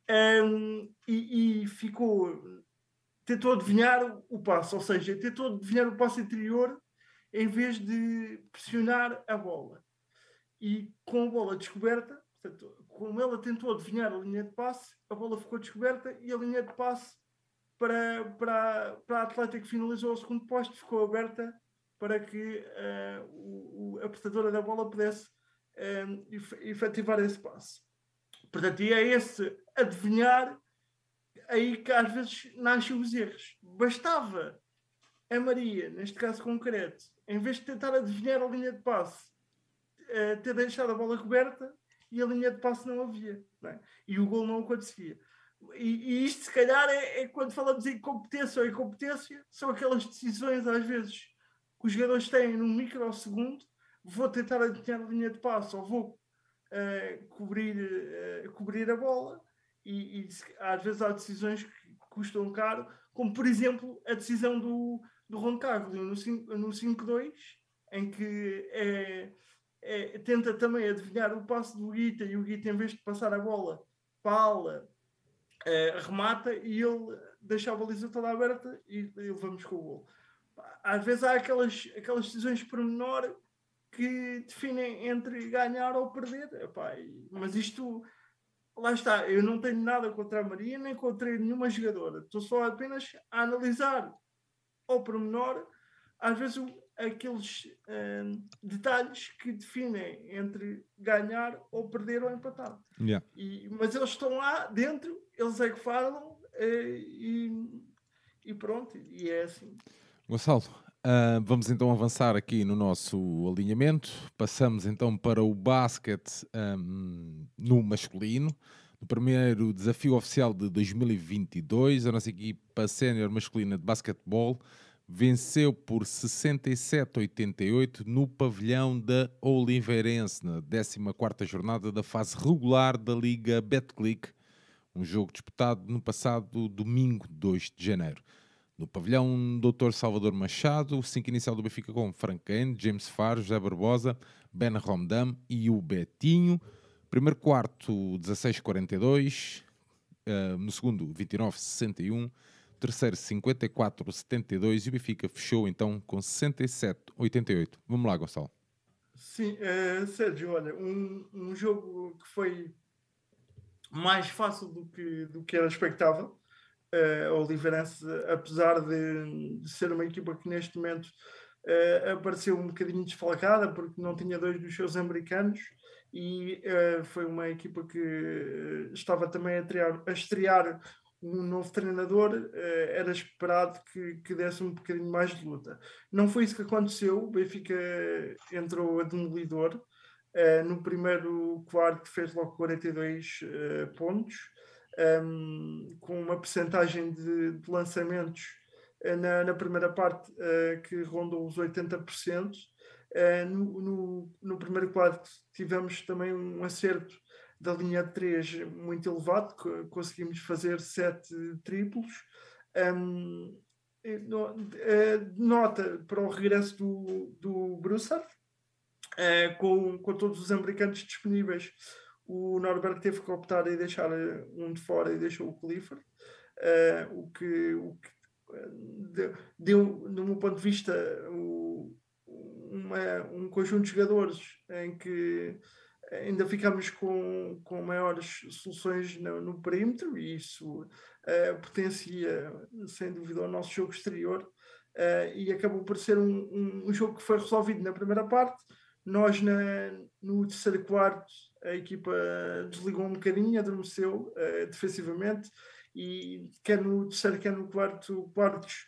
um, e, e, ficou. tentou adivinhar o passo, ou seja, tentou adivinhar o passo interior em vez de pressionar a bola. E com a bola descoberta, portanto, como ela tentou adivinhar a linha de passe, a bola ficou descoberta e a linha de passe para, para, para a atleta que finalizou o segundo posto, ficou aberta para que uh, o, a portadora da bola pudesse eh, efetivar esse passe. Portanto, e é esse adivinhar aí que às vezes nascem os erros. Bastava a Maria, neste caso concreto, em vez de tentar adivinhar a linha de passe, uh, ter deixado a bola coberta e a linha de passe não havia. Não é? E o gol não acontecia. E, e, isto, se calhar, é, é, quando falamos em competência ou incompetência, são aquelas decisões, às vezes, que os jogadores têm num microsegundo. Vou tentar adivinhar a linha de passo ou vou uh, cobrir, uh, cobrir a bola. E, e, às vezes há decisões que custam caro, como por exemplo a decisão do, do Roncaglio no 5-2, em que é, é, tenta também adivinhar o passo do Guita e o Guita, em vez de passar a bola para a ala, uh, remata e ele deixa a baliza toda aberta e, e levamos com o gol. Às vezes há aquelas, aquelas decisões por menor que definem entre ganhar ou perder. Epá, mas isto, lá está, eu não tenho nada contra a Maria, nem contra nenhuma jogadora. Estou só apenas a analisar ao pormenor, às vezes aqueles uh, detalhes que definem entre ganhar ou perder ou empatar. Yeah. E, mas eles estão lá dentro, eles é que falam uh, e, e, pronto, e é assim. Gonçalo, uh, vamos então avançar aqui no nosso alinhamento. Passamos então para o basquete um, no masculino. No primeiro desafio oficial de 2022, a nossa equipa sénior masculina de basquetebol venceu por 67-88 no pavilhão da Oliveirense, na 14ª jornada da fase regular da Liga Betclic, um jogo disputado no passado domingo, 2 de janeiro. No pavilhão Dr. Salvador Machado, o 5 inicial do Benfica com Frank Kane, James Faro, José Barbosa, Ben Romdam e o Betinho. Primeiro quarto, 16-42. Uh, no segundo, 29-61 terceiro 54-72 e o Benfica fechou então com 67-88. Vamos lá, Gonçalo. Sim, uh, Sérgio, olha, um, um jogo que foi mais fácil do que, do que era expectável. Uh, o Oliveirense, apesar de, de, ser uma equipa que neste momento uh, apareceu um bocadinho desfalcada porque não tinha dois dos seus americanos e uh, foi uma equipa que estava também a, triar, a estrear um novo treinador, eh, era esperado que, que desse um bocadinho mais de luta. Não foi isso que aconteceu, o Benfica entrou a demolidor, eh, no primeiro quarto fez logo 42 eh, pontos, ehm, com uma percentagem de, de lançamentos na, na, primeira parte que rondou os 80%. no, no, no primeiro quarto tivemos também um acerto da linha de 3 muito elevado, conseguimos fazer sete triplos. Um, eh, nota para o regresso do, do Broussard, uh, com, com todos os americanos disponíveis, o Norberto teve que optar e deixar um de fora e deixou o Clifford, uh, o que, o que deu, deu, do meu ponto de vista, o, uma, um conjunto de jogadores em que ainda ficamos com, com maiores soluções no, no perímetro e isso uh, potencia, sem dúvida, o nosso jogo exterior. Uh, e acabou por ser um, um, um, jogo que foi resolvido na primeira parte. Nós, na, no terceiro quarto, a equipa desligou um bocadinho, adormeceu uh, defensivamente, e quer no terceiro, quer no quarto quartos,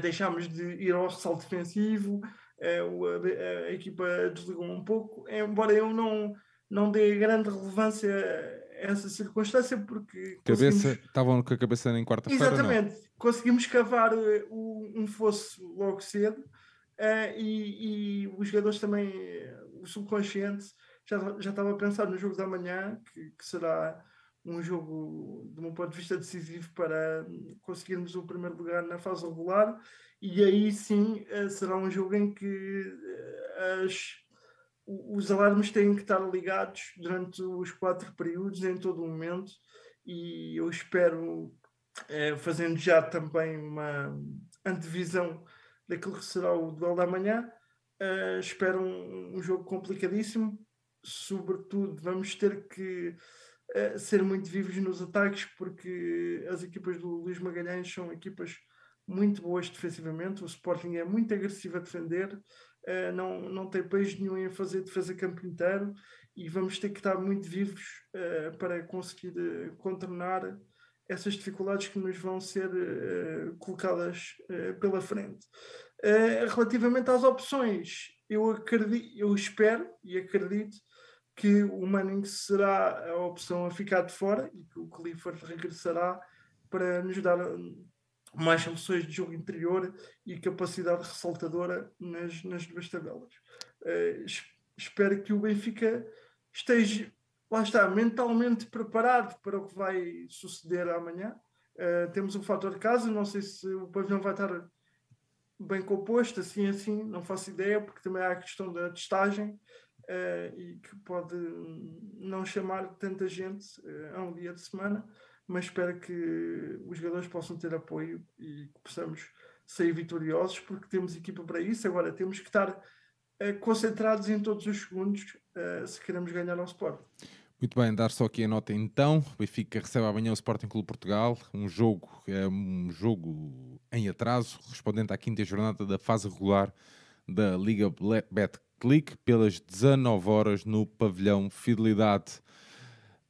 deixámos de ir ao ressalto defensivo, é, a, a, equipa desligou um pouco, embora eu não, não dê grande relevância a essa circunstância, porque. Cabeça, estavam com a cabeça em quarta-feira. Exatamente, não? conseguimos cavar uh, um fosso logo cedo uh, e, e, os jogadores também, o subconsciente, já, já estava a pensar no jogo da manhã, que, que será um jogo, de um ponto de vista decisivo para conseguirmos o primeiro lugar na fase regular. E aí sim eh, será um jogo em que eh, as, os alarmes têm que estar ligados durante os quatro períodos, em todo o momento, e eu espero, eh, fazendo já também uma antevisão daquilo que será o duelo da manhã, espero um, um jogo complicadíssimo, sobretudo vamos ter que ser muito vivos nos ataques, porque as equipas do Luís Magalhães são equipas muito boas defensivamente. O Sporting é muito agressivo a defender, uh, não, não tem país nenhum em fazer defesa campo inteiro e vamos ter que estar muito vivos uh, para conseguir uh, contornar essas dificuldades que nos vão ser colocadas pela frente. relativamente às opções, eu acredito, eu espero e acredito que o Manning será a opção a ficar de fora e que o Clifford regressará para nos dar mais soluções de jogo interior e capacidade ressaltadora nas, nas duas tabelas. Uh, espero que o Benfica esteja, lá está, mentalmente preparado para o que vai suceder amanhã. Uh, temos o fator de casa, não sei se o pavilhão vai estar bem composto, assim assim, não faço ideia, porque também há a questão da testagem uh, e que pode não chamar tanta gente a um dia de semana mas espero que os jogadores possam ter apoio e que possamos sair vitoriosos, porque temos equipa para isso. Agora temos que estar uh, concentrados em todos os segundos uh, se queremos ganhar ao Sport. Muito bem, dar só aqui a nota então. O Benfica recebe amanhã o Sporting Clube Portugal, um jogo, é um jogo em atraso, respondente à quinta jornada da fase regular da Liga Bet Click, pelas 19 horas no pavilhão Fidelidade.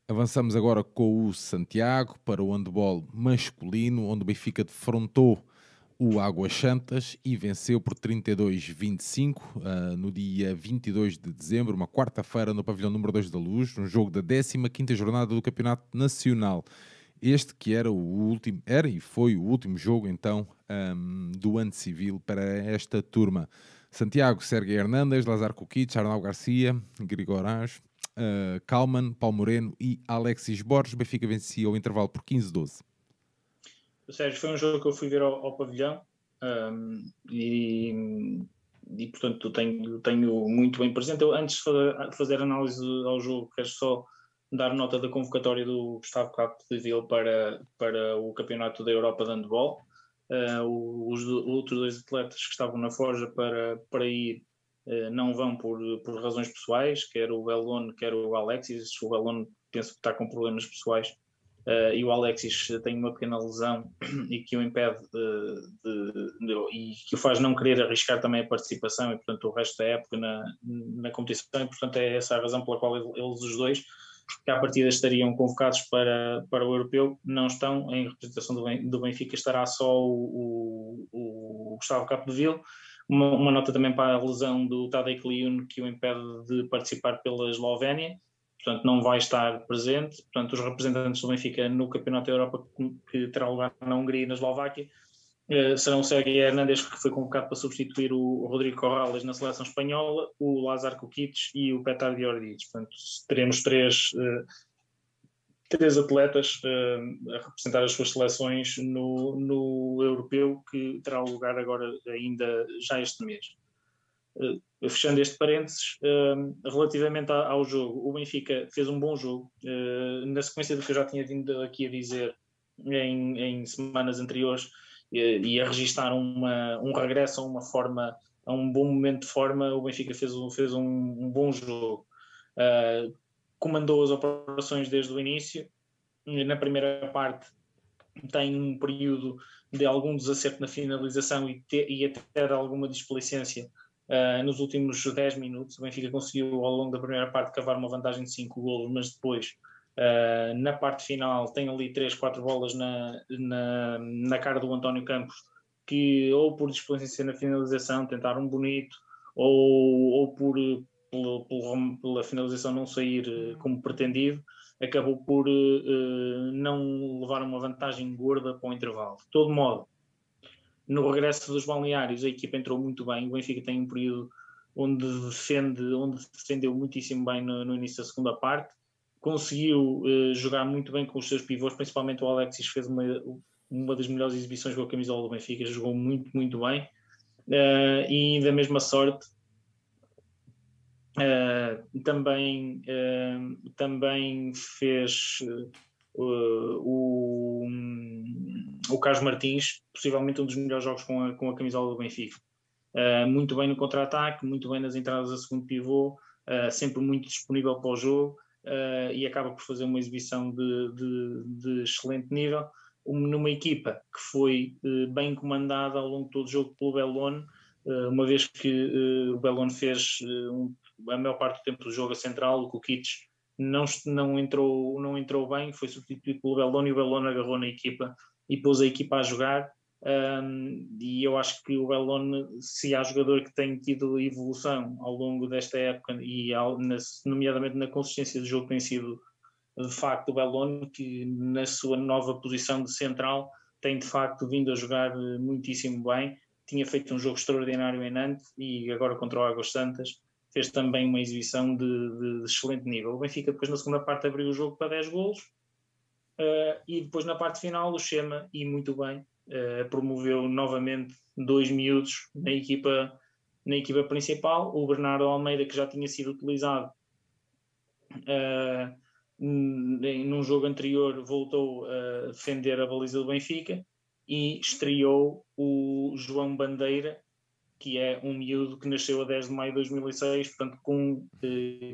Avançamos agora com o Santiago para o handball masculino, onde o Benfica defrontou o Águas Santas e venceu por 32-25 uh, no dia 22 de dezembro, uma quarta-feira, no pavilhão número 2 da Luz, um jogo da 15ª jornada do Campeonato Nacional. Este que era o último, era e foi o último jogo então um, do ano civil para esta turma. Santiago, Sérgio Hernandes, Lazar Kukic, Arnaldo Garcia, Grigor Anjo, uh, Kalman, Paulo Moreno e Alexis Borges. Benfica vencia o intervalo por 15-12. Sérgio, foi um jogo que eu fui ver ao, ao pavilhão um, e, e, portanto, tenho, tenho muito bem presente. Eu, antes de fazer, análise ao jogo, quero só dar nota da convocatória do Gustavo Capo de Vil para, para o Campeonato da Europa de Handball. Uh, os, os outros dois atletas que estavam na Forja para, para ir uh, não vão por, por razões pessoais, quer o Belon, quer o Alexis. O Belon penso que está com problemas pessoais Uh, e o Alexis tem uma pequena lesão e que o impede de, de, de, e que o faz não querer arriscar também a participação e portanto o resto da época na, na competição e portanto é essa a razão pela qual eles os dois que à partida estariam convocados para, para o europeu não estão em representação do, Benfica estará só o, o, o Gustavo Capdeville uma, uma nota também para a lesão do Tadej Kliun que o impede de participar pela Eslovénia portanto não vai estar presente. Portanto, os representantes do Benfica no Campeonato da Europa que terá lugar na Hungria e na Eslováquia serão o Sérgio Hernandes, que foi convocado para substituir o Rodrigo Corrales na seleção espanhola, o Lazar Kukic e o Petar Diordic. Portanto, teremos três, eh, três atletas eh, a representar as suas seleções no, no europeu, que terá lugar agora ainda já este mês. Fechando este parênteses, relativamente ao jogo, o Benfica fez um bom jogo, na sequência do que eu já tinha vindo aqui a dizer em, em semanas anteriores, e a registar uma, um regresso a uma forma, a um bom momento de forma, o Benfica fez, fez um, um bom jogo. comandou as operações desde o início, na primeira parte tem um período de algum desacerto na finalização e, te, e até de alguma displicência Uh, nos últimos 10 minutos, o Benfica conseguiu ao longo da primeira parte cavar uma vantagem de 5 golos, mas depois, uh, na parte final, tem ali 3, 4 bolas na, na, na cara do António Campos, que ou por displicência na finalização tentaram bonito, ou, ou por, por, pela finalização não sair uh, como pretendido, acabou por não levar uma vantagem gorda para o intervalo. De todo modo, no regresso dos balneários, a equipa entrou muito bem. O Benfica tem um período onde defende, onde defendeu muitíssimo bem no, no início da segunda parte. Conseguiu uh, jogar muito bem com os seus pivôs, principalmente o Alexis fez uma, uma das melhores exibições com a camisola do Benfica, jogou muito, muito bem. Uh, e da mesma sorte, uh, também, também fez o o Carlos Martins, possivelmente um dos melhores jogos com a, com a camisola do Benfica. Muito bem no contra-ataque, muito bem nas entradas a segundo pivô, sempre muito disponível para o jogo uh, e acaba por fazer uma exibição de, de, de excelente nível. Um, numa equipa que foi bem comandada ao longo de todo o jogo pelo Bellone, uma vez que o Bellone fez um, a maior parte do tempo do jogo a central, o Kukic não, não, entrou, não entrou bem, foi substituído pelo Bellone e o Bellone agarrou na equipa e pôs a equipa a jogar. Um, e eu acho que o Belone, se há jogador que tem tido evolução ao longo desta época, e nomeadamente na consistência do jogo, tem sido de facto o Belone, que na sua nova posição de central tem de facto vindo a jogar muitíssimo bem. Tinha feito um jogo extraordinário em Nantes e agora contra o Águas Santas fez também uma exibição de, de, de excelente nível. O Benfica depois na segunda parte abriu o jogo para 10 golos, Uh, e depois na parte final o Chema, e muito bem, uh, promoveu novamente dois miúdos na equipa, na equipa principal. O Bernardo Almeida, que já tinha sido utilizado uh, num jogo anterior, voltou a defender a baliza do Benfica e estreou o João Bandeira, que é um miúdo que nasceu a 10 de maio de 2006, portanto, com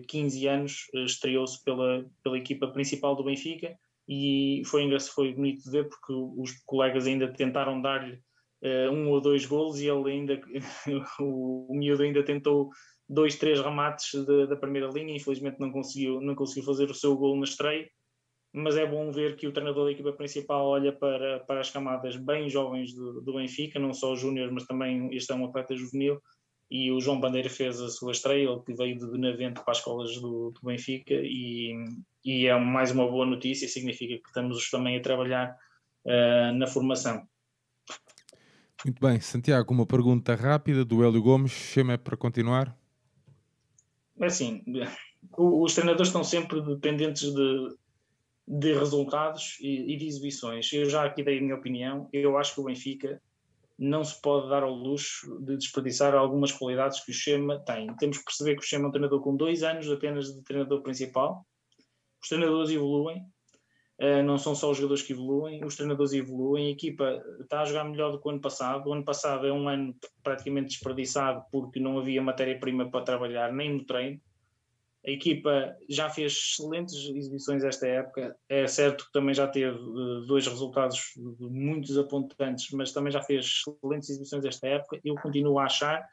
15 anos, estreou-se pela, pela equipa principal do Benfica e foi foi bonito de ver porque os colegas ainda tentaram dar-lhe uh, um ou dois golos e ele ainda, o, o miúdo ainda tentou dois, três remates de, da primeira linha, infelizmente não conseguiu, não conseguiu fazer o seu gol na estreia, mas é bom ver que o treinador da equipa principal olha para, para as camadas bem jovens do, do Benfica, não só o Júnior, mas também este é um atleta juvenil. E o João Bandeira fez a sua estreia, ele que veio de Benavente para as escolas do, do Benfica, e, e, é mais uma boa notícia, significa que estamos também a trabalhar uh, na formação. Muito bem, Santiago, uma pergunta rápida do Hélio Gomes, chama para continuar? É assim, os treinadores estão sempre dependentes de, de resultados e, e, de exibições. Eu já aqui dei a minha opinião. Eu acho que o Benfica não se pode dar ao luxo de desperdiçar algumas qualidades que o Chema tem. Temos que perceber que o Chema é um treinador com dois anos apenas de treinador principal. Os treinadores evoluem, uh, não são só os jogadores que evoluem, os treinadores evoluem. A equipa está a jogar melhor do que o ano passado. O ano passado é um ano praticamente desperdiçado porque não havia matéria-prima para trabalhar nem no treino a equipa já fez excelentes exibições esta época. É certo que também já teve uh, dois resultados muito desapontantes, mas também já fez excelentes exibições esta época. Eu continuo a achar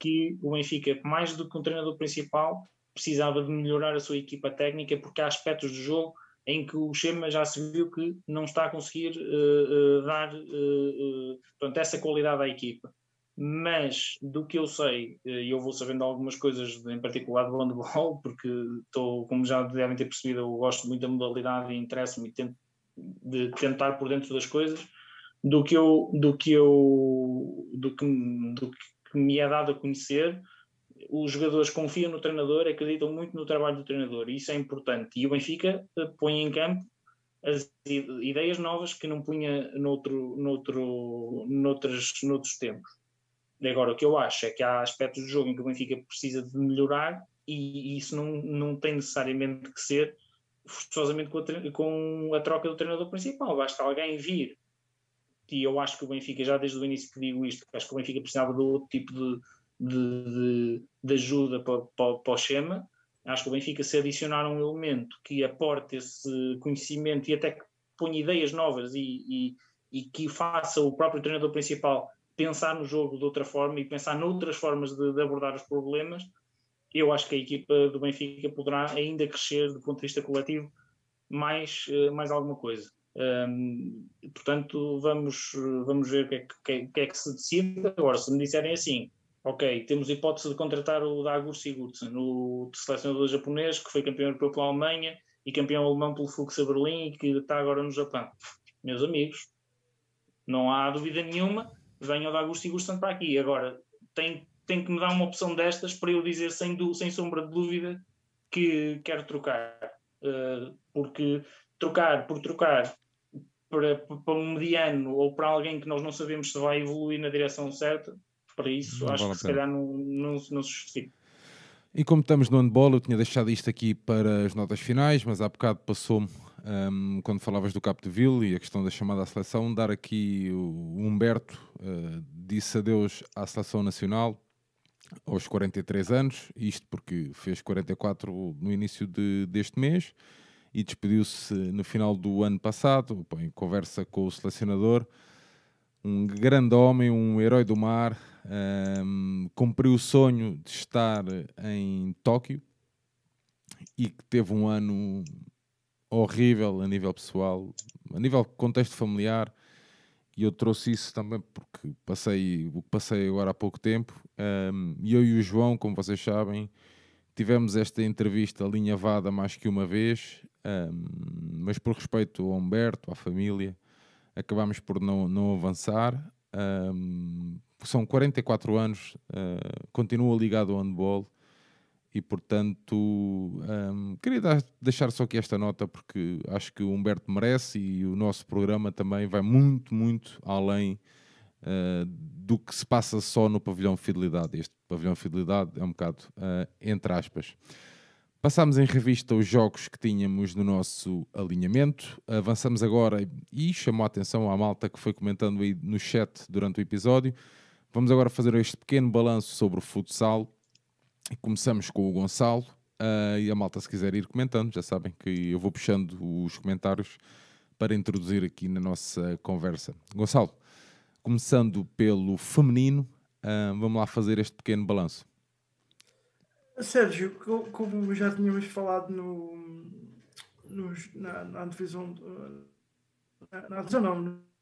que o Benfica, mais do que um treinador principal, precisava de melhorar a sua equipa técnica, porque há aspectos do jogo em que o Chema já se viu que não está a conseguir uh, uh, dar portanto, essa qualidade à equipa mas do que eu sei, e eu vou sabendo algumas coisas em particular do handball, porque estou, como já devem ter percebido, eu gosto muito da modalidade e interesso-me de tentar por dentro das coisas, do que eu, do que eu, do que, do que me é dado a conhecer, os jogadores confiam no treinador, acreditam muito no trabalho do treinador, e isso é importante. E o Benfica eh, põe em campo as ideias novas que não punha noutro, noutro, noutros, noutros tempos. Agora, o que eu acho é que há aspectos do jogo em que o Benfica precisa de melhorar e, isso não, não tem necessariamente que ser forçosamente com a, com a troca do treinador principal. Basta alguém vir. E eu acho que o Benfica, já desde o início que digo isto, acho que o Benfica precisava de outro tipo de, de, de, de ajuda para, para, para o Schema. Acho que o Benfica, se adicionar um elemento que aporte esse conhecimento e até que ponha ideias novas e, e, e que faça o próprio treinador principal pensar no jogo de outra forma e pensar noutras formas de, de, abordar os problemas, eu acho que a equipa do Benfica poderá ainda crescer do ponto de vista coletivo mais, eh, mais alguma coisa. Portanto, vamos, vamos ver o que, é que, que, é que se decide. Agora, se me disserem assim, ok, temos hipótese de contratar o Dagur Sigurdsson, o selecionador japonês que foi campeão europeu pela Alemanha e campeão alemão pelo Fuchs Berlim e que está agora no Japão. Meus amigos, não há dúvida nenhuma venha o Augusto e Gustan para aqui. Agora, tem, tem que me dar uma opção destas para eu dizer sem, sem sombra de dúvida que quero trocar. Uh, porque trocar por trocar para, para um mediano ou para alguém que nós não sabemos se vai evoluir na direção certa, para isso não acho vale que se calhar não, não, não se justifica. E como estamos no handball, eu tinha deixado isto aqui para as notas finais, mas há bocado passou-me um, quando falavas do Capdeville e a questão da chamada à seleção, dar aqui o Humberto uh, disse adeus à seleção nacional aos 43 anos, isto porque fez 44 no início de, deste mês e despediu-se no final do ano passado, em conversa com o selecionador, um grande homem, um herói do mar, um, cumpriu o sonho de estar em Tóquio e que teve um ano horrível a nível pessoal, a nível contexto familiar, e eu trouxe isso também porque passei o que passei agora há pouco tempo. Um, eu e o João, como vocês sabem, tivemos esta entrevista alinhavada mais que uma vez, um, mas por respeito ao Humberto, à família, acabámos por não, não avançar. Um, são 44 anos, uh, continua ligado ao handball e portanto um, queria dar, deixar só aqui esta nota porque acho que o Humberto merece e o nosso programa também vai muito, muito além uh, do que se passa só no pavilhão Fidelidade. Este pavilhão Fidelidade é um bocado uh, entre aspas. Passámos em revista os jogos que tínhamos no nosso alinhamento. Avançamos agora e chamou a atenção à malta que foi comentando aí no chat durante o episódio. Vamos agora fazer este pequeno balanço sobre o futsal Começamos com o Gonçalo uh, e a malta, se quiser ir comentando, já sabem que eu vou puxando os comentários para introduzir aqui na nossa conversa. Gonçalo, começando pelo feminino, uh, vamos lá fazer este pequeno balanço. Sérgio, como já tínhamos falado no, nos, na, na divisão, na, na divisão não, no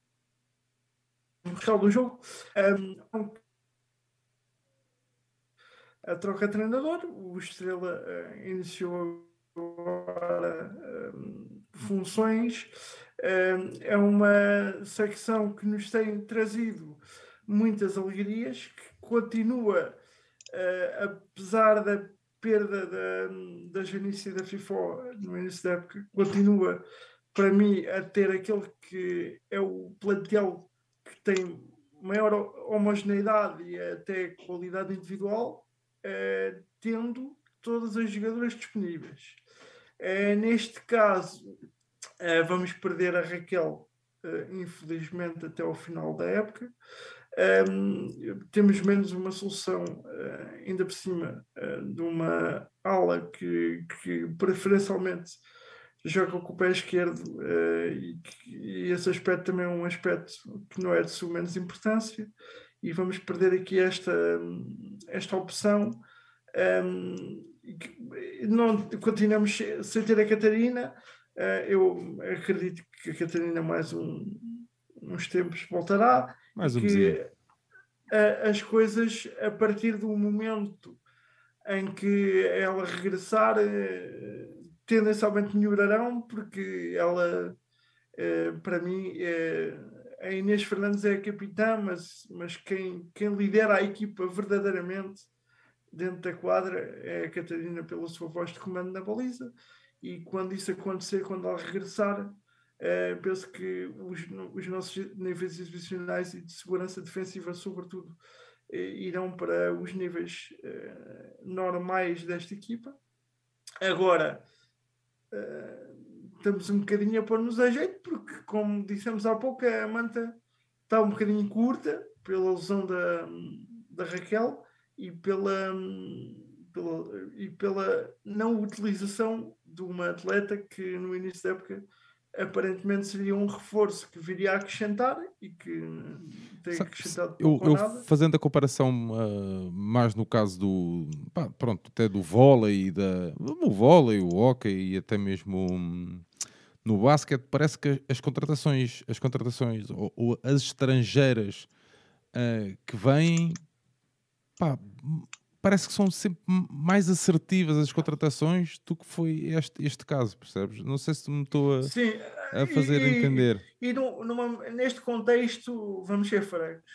do jogo, um, a troca de treinador, o Estrela uh, iniciou agora um, funções, um, é uma secção que nos tem trazido muitas alegrias, que continua, uh, apesar da perda da, da Janice da FIFA no início da época, continua para mim a ter aquele que é o plantel que tem maior homogeneidade e até qualidade individual, uh, tendo todas as jogadoras disponíveis. Uh, neste caso, uh, vamos perder a Raquel, infelizmente, até ao final da época. Temos menos uma solução, ainda por cima, de uma ala que, que preferencialmente joga com o pé esquerdo e, e, esse aspecto também é um aspecto que não é de sua menos importância e vamos perder aqui esta, esta opção. Um, não, continuamos sem ter a Catarina. Eu acredito que a Catarina mais um, uns tempos voltará. Mais um que as coisas, a partir do momento em que ela regressar, eh, tendencialmente melhorarão, porque ela, eh, para mim, é, a Inês Fernandes é a capitã, mas, mas quem, quem lidera a equipa verdadeiramente dentro da quadra é a Catarina pela sua voz de comando na baliza. E quando isso acontecer, quando ela regressar, Uh, penso que os, os, nossos níveis exibicionais e de segurança defensiva, sobretudo, uh, irão para os níveis uh, normais desta equipa. Agora, estamos um bocadinho a pôr-nos a jeito, porque, como dissemos há pouco, a manta está um bocadinho curta pela lesão da, da Raquel e pela, pela, e pela não utilização de uma atleta que no início da época aparentemente seria um reforço que viria a acrescentar e que tem acrescentado eu, eu fazendo a comparação uh, mais no caso do pá, pronto, até do vôlei e da o vôlei, o hockey e até mesmo um, no basquete, parece que as contratações, as contratações ou, ou as estrangeiras uh, que vêm pá, parece que são sempre mais assertivas as contratações do que foi este, este caso, percebes? Não sei se me estou a, Sim, a fazer e, entender. E, e numa, neste contexto, vamos ser francos.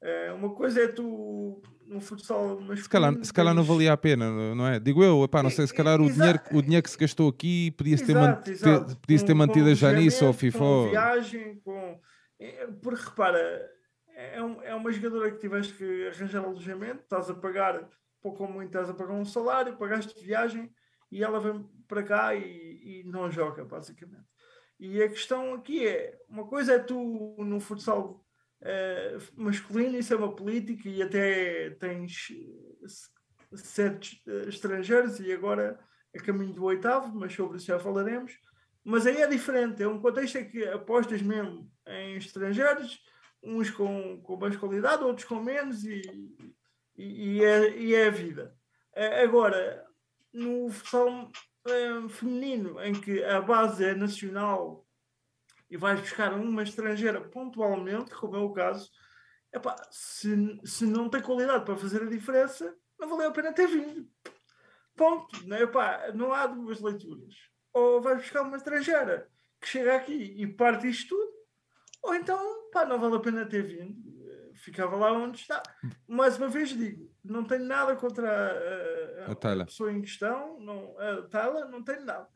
É, uma coisa é tu no futsal masculino. Se calhar, se calhar não valia a pena, não é? Digo eu, epá, não sei, se calhar o dinheiro, o dinheiro que se gastou aqui podia-se ter, man, ter, podia ter mantido já nisso ou FIFA. Com viagem, com. É, porque repara, é, um, é uma jogadora que tiveste que arranjar alojamento, estás a pagar, pouco ou muito, estás a pagar um salário, pagaste viagem e ela vem para cá e, e não joga, basicamente. E a questão aqui é: uma coisa é tu no futsal uh, masculino, isso é uma política e até tens sete uh, estrangeiros e agora é caminho do oitavo, mas sobre isso já falaremos. Mas aí é diferente, é um contexto em que apostas mesmo em estrangeiros uns com, com mais qualidade, outros com menos, e, e, e, é, e é a vida. Agora, no futsal feminino, em que a base é nacional e vais buscar uma estrangeira pontualmente, como é o caso, epá, se, se não tem qualidade para fazer a diferença, não valeu a pena ter vindo. Ponto. Não, é? epá, não há duas leituras. Ou vais buscar uma estrangeira que chega aqui e parte isto tudo, ou então, pá, não vale a pena ter vindo. Ficava lá onde está. Mais uma vez digo, não tenho nada contra a, a, a pessoa em questão, não, a Tala, não tenho nada.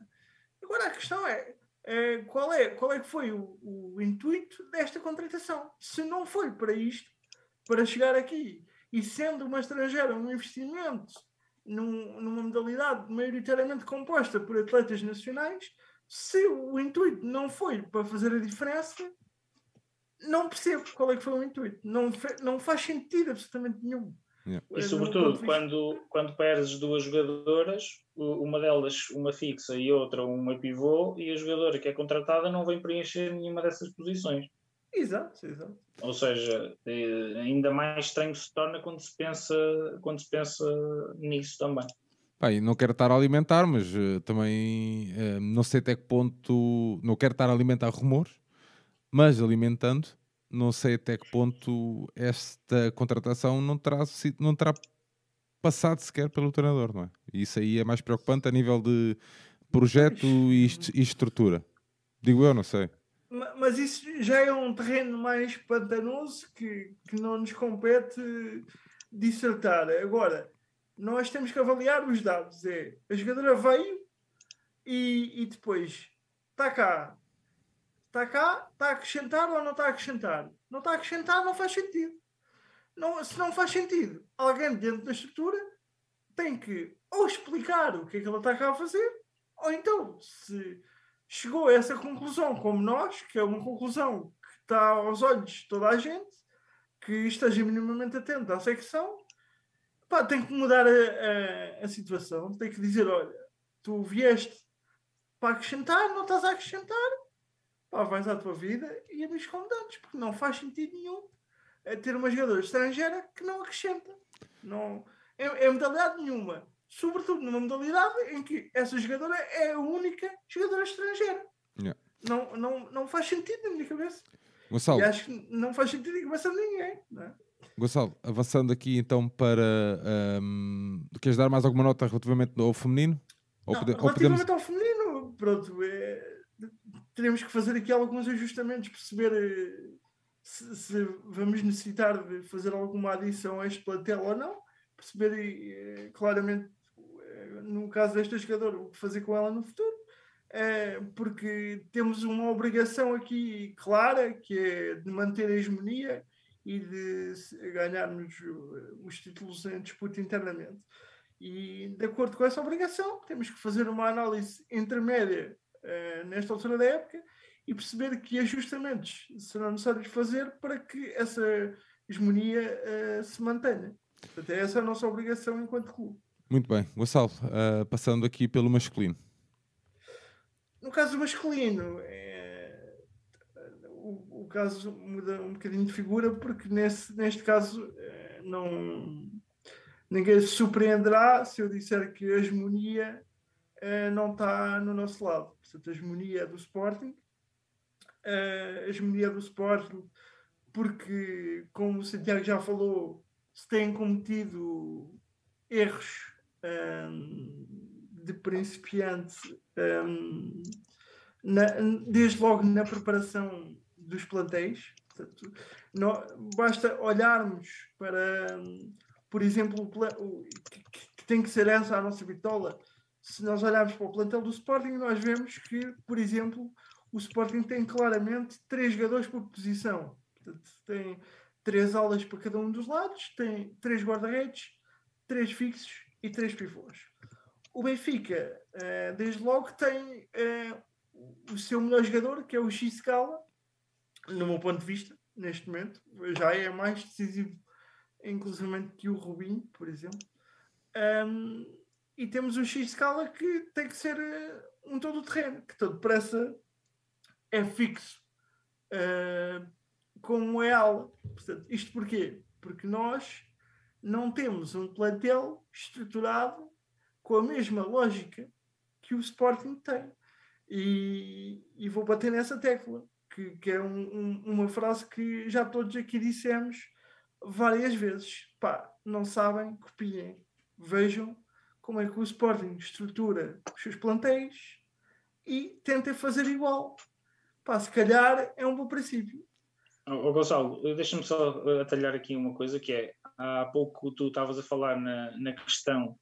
Agora a questão é, é, qual é qual é que foi o, o, intuito desta contratação? Se não foi para isto, para chegar aqui e sendo uma estrangeira um investimento num, numa modalidade maioritariamente composta por atletas nacionais, se o intuito não foi para fazer a diferença, não percebo qual é que foi o intuito. Não, não faz sentido absolutamente nenhum. Yeah. E sobretudo quando, quando perdes duas jogadoras, uma delas uma fixa e outra uma pivô, e a jogadora que é contratada não vem preencher nenhuma dessas posições. Exato, exato. Ou seja, é, ainda mais estranho se torna quando se pensa, quando se pensa nisso também. Bem, não quero estar a alimentar, mas uh, também uh, não sei até que ponto. Não quero estar a alimentar rumores, mas alimentando, não sei até que ponto esta contratação não terá, não terá passado sequer pelo treinador, não é? Isso aí é mais preocupante a nível de projeto e, e estrutura. Digo eu, não sei. Mas isso já é um terreno mais pantanoso que, que não nos compete dissertar. Agora, nós temos que avaliar os dados. É, a jogadora veio e, e depois está cá. Está cá, está a acrescentar ou não está a acrescentar? Não está a acrescentar, não faz sentido. Não, se não faz sentido, alguém dentro da estrutura tem que ou explicar o que é que ela está cá a fazer, ou então, se chegou a essa conclusão, como nós, que é uma conclusão que está aos olhos de toda a gente, que esteja minimamente atento à secção, pá, tem que mudar a, a, a, situação, tem que dizer, olha, tu vieste para acrescentar, não estás a acrescentar, pá, vais à tua vida e a como dados, porque não faz sentido nenhum ter uma jogadora estrangeira que não acrescenta. Não, é, é modalidade nenhuma. Sobretudo numa modalidade em que essa jogadora é a única jogadora estrangeira. Yeah. Não, não, não faz sentido na minha cabeça. Gonçalo. E acho que não faz sentido na cabeça de ninguém. Não é? Gonçalo, avançando aqui então para. Um, queres dar mais alguma nota relativamente ao feminino? Ou, não, pode, relativamente ou podemos... ao feminino, pronto, é, teremos que fazer aqui alguns ajustamentos, perceber eh, se, se, vamos necessitar de fazer alguma adição a este plantel ou não, perceber eh, claramente, eh, no caso desta jogadora, o que fazer com ela no futuro. Porque temos uma obrigação aqui clara que é de manter a hegemonia e de ganharmos os títulos em disputa internamente. E, de acordo com essa obrigação, temos que fazer uma análise intermédia uh, nesta altura da época e perceber que ajustamentos serão necessários fazer para que essa hegemonia uh, se mantenha. Portanto, é essa a nossa obrigação enquanto clube. Muito bem. Gonçalo, uh, passando aqui pelo masculino. No caso masculino, é, o, o, caso muda um bocadinho de figura, porque nesse, neste caso é, não, ninguém se surpreenderá se eu disser que a hegemonia é, não está no nosso lado. Portanto, a hegemonia é do Sporting, a hegemonia do Sporting, porque, como o Santiago já falou, se têm cometido erros um, de principiante um, na, desde logo na preparação dos plantéis. Portanto, basta olharmos para, um, por exemplo, o, que, que, tem que ser essa a nossa bitola. Se nós olharmos para o plantel do Sporting, nós vemos que, por exemplo, o Sporting tem claramente três jogadores por posição. Portanto, tem três alas para cada um dos lados, tem três guarda-redes, três fixos e três pivôs. O Benfica, uh, desde logo, tem uh, o seu melhor jogador, que é o X-Scala, no meu ponto de vista, neste momento. Já é mais decisivo, inclusive, que o Rubinho, por exemplo. E temos o X-Scala que tem que ser uh, um todo-terreno, que todo depressa é fixo. Uh, como é ala. Portanto, isto porquê? Porque nós não temos um plantel estruturado com a mesma lógica que o Sporting tem. E, e vou bater nessa tecla, que, que é um, um, uma frase que já todos aqui dissemos várias vezes. Pá, não sabem, copiem. Vejam como é que o Sporting estrutura os seus plantéis e tentem fazer igual. Pá, se calhar é um bom princípio. Oh, Gonçalo, deixa-me só atalhar aqui uma coisa que é, há pouco tu estavas a falar na, na questão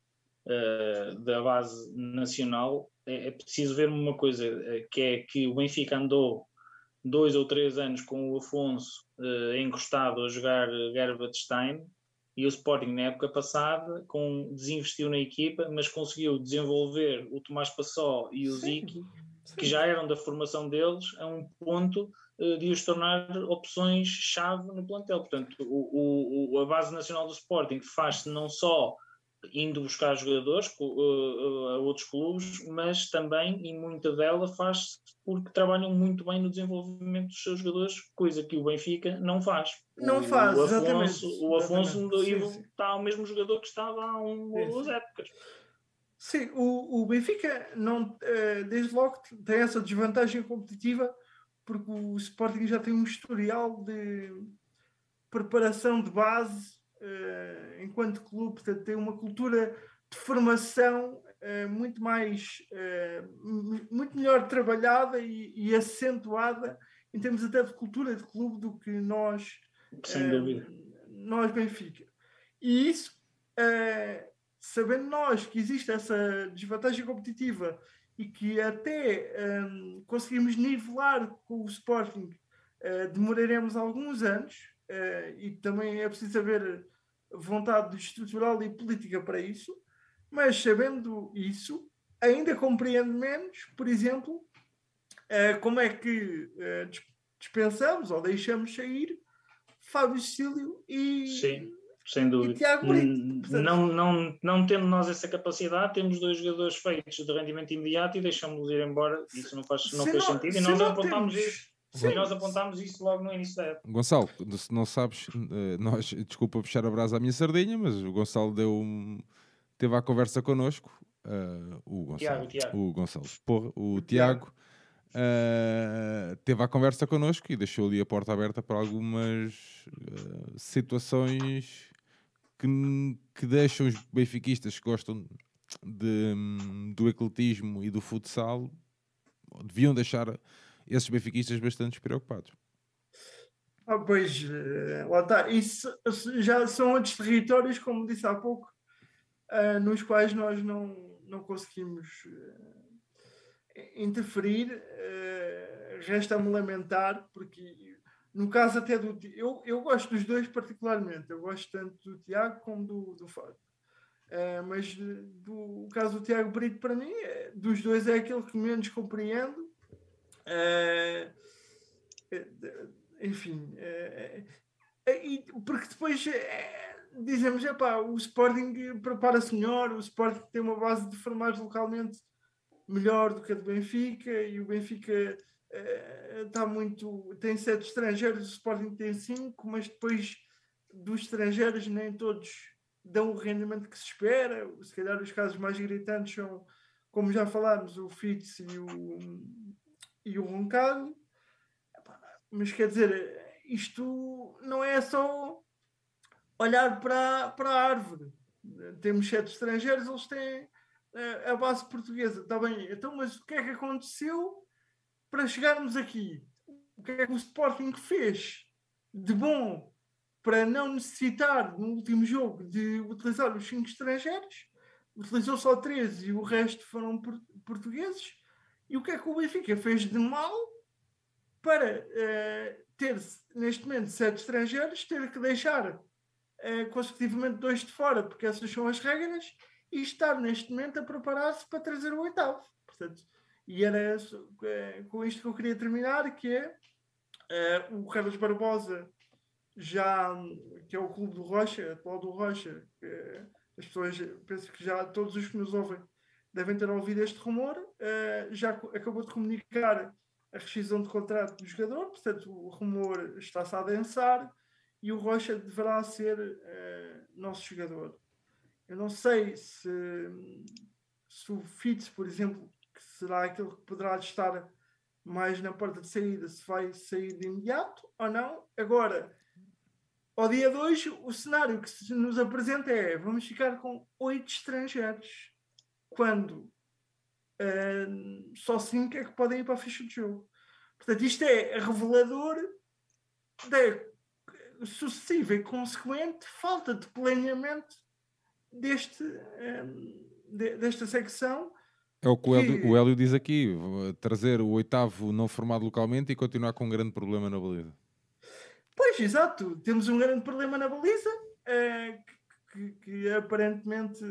uh, da base nacional, é, é, preciso ver uma coisa, uh, que é que o Benfica andou dois ou três anos com o Afonso uh, encostado a jogar Gerbat Stein e o Sporting na época passada com, desinvestiu na equipa, mas conseguiu desenvolver o Tomás Passó e o Ziki, que já eram da formação deles, a um ponto eh, de os tornar opções-chave no plantel. Portanto, o, o, a base nacional do Sporting faz-se não só indo buscar jogadores uh, a outros clubes, mas também, e muita dela, faz-se porque trabalham muito bem no desenvolvimento dos seus jogadores, coisa que o Benfica não faz. Não o, faz, o Afonso, O Afonso exatamente. está o mesmo jogador que estava há um ou duas épocas. Sim, o, o Benfica não, uh, desde logo tem essa desvantagem competitiva porque o Sporting já tem um historial de preparação de base uh, enquanto clube, portanto tem uma cultura de formação uh, muito mais muito melhor trabalhada e, e, acentuada em termos até de cultura de clube do que nós sem dúvida. nós Benfica. E isso sabendo nós que existe essa desvantagem competitiva e que até um, conseguimos nivelar com o Sporting, uh, demoraremos alguns anos uh, e também é preciso haver vontade estrutural e política para isso, mas sabendo isso, ainda compreendo menos, por exemplo, uh, como é que dispensamos ou deixamos sair Fábio Cílio e. Sim sem dúvida. Hum, não, não, não tendo nós essa capacidade, temos dois jogadores feitos de rendimento imediato e deixamos-los ir embora. Isso não faz, não fez sentido. E nós apontámos isso. E nós apontámos isso logo no início da época. Gonçalo, se não sabes, eh, nós, desculpa puxar a brasa à minha sardinha, mas o Gonçalo deu teve a conversa connosco. Uh, o Gonçalo. Tiago, Tiago. O Gonçalo. Porra, o. Tiago. Uh, teve a conversa connosco e deixou ali a porta aberta para algumas uh, situações que, que deixam os benfiquistas que gostam de, do ecletismo e do futsal deviam deixar esses benfiquistas bastante preocupados. Ah, pois, eh, lá está. Isso já são outros territórios, como disse há pouco, uh, nos quais nós não, não conseguimos uh, interferir. Resta-me lamentar, porque no caso até do. Eu, eu gosto dos dois particularmente. Eu gosto tanto do Tiago como do, do Fábio. Mas do, o caso do Tiago Brito, para mim, dos dois é aquele que menos compreendo. Uh, enfim. E, porque depois dizemos: epá, o Sporting prepara-se melhor, o Sporting tem uma base de formados localmente melhor do que a do Benfica e o Benfica está eh, muito. Tem sete estrangeiros, o Sporting tem cinco, mas depois dos estrangeiros nem todos dão o rendimento que se espera. Se calhar os casos mais gritantes são, como já falámos, o Fitz e o, e o Roncado. Mas quer dizer, isto não é só olhar para, para a árvore. Temos sete estrangeiros, eles têm eh, a base portuguesa. Está bem, então, mas o que é que aconteceu para chegarmos aqui, o que é que o Sporting fez de bom para não necessitar no último jogo de utilizar os cinco estrangeiros? Utilizou só 13 e o resto foram portugueses. E o que é que o Benfica fez de mal para uh, ter neste momento sete estrangeiros, ter que deixar uh, consecutivamente dois de fora, porque essas são as regras, e estar neste momento a preparar-se para trazer o oitavo. Portanto, e era é, com isto que eu queria terminar, que é uh, o Carlos Barbosa, já, que é o clube do Rocha, atual do Rocha, uh, as pessoas, penso que já todos os que nos ouvem devem ter ouvido este rumor, uh, já acabou de comunicar a rescisão de contrato do jogador, portanto o rumor está-se a adensar e o Rocha deverá ser nosso jogador. Eu não sei se, se o Fitz, por exemplo, será aquele que poderá estar mais na porta de saída, se vai sair de imediato ou não. Agora, ao dia 2, o cenário que nos apresenta é: vamos ficar com oito estrangeiros, quando uh, só cinco é que podem ir para a ficha de jogo. Portanto, isto é revelador da sucessiva e consequente falta de planeamento deste, um, de, desta secção é o que o Hélio, o Hélio, diz aqui: trazer o oitavo não formado localmente e continuar com um grande problema na baliza. Pois, exato. Temos um grande problema na baliza é, que, que, que, aparentemente,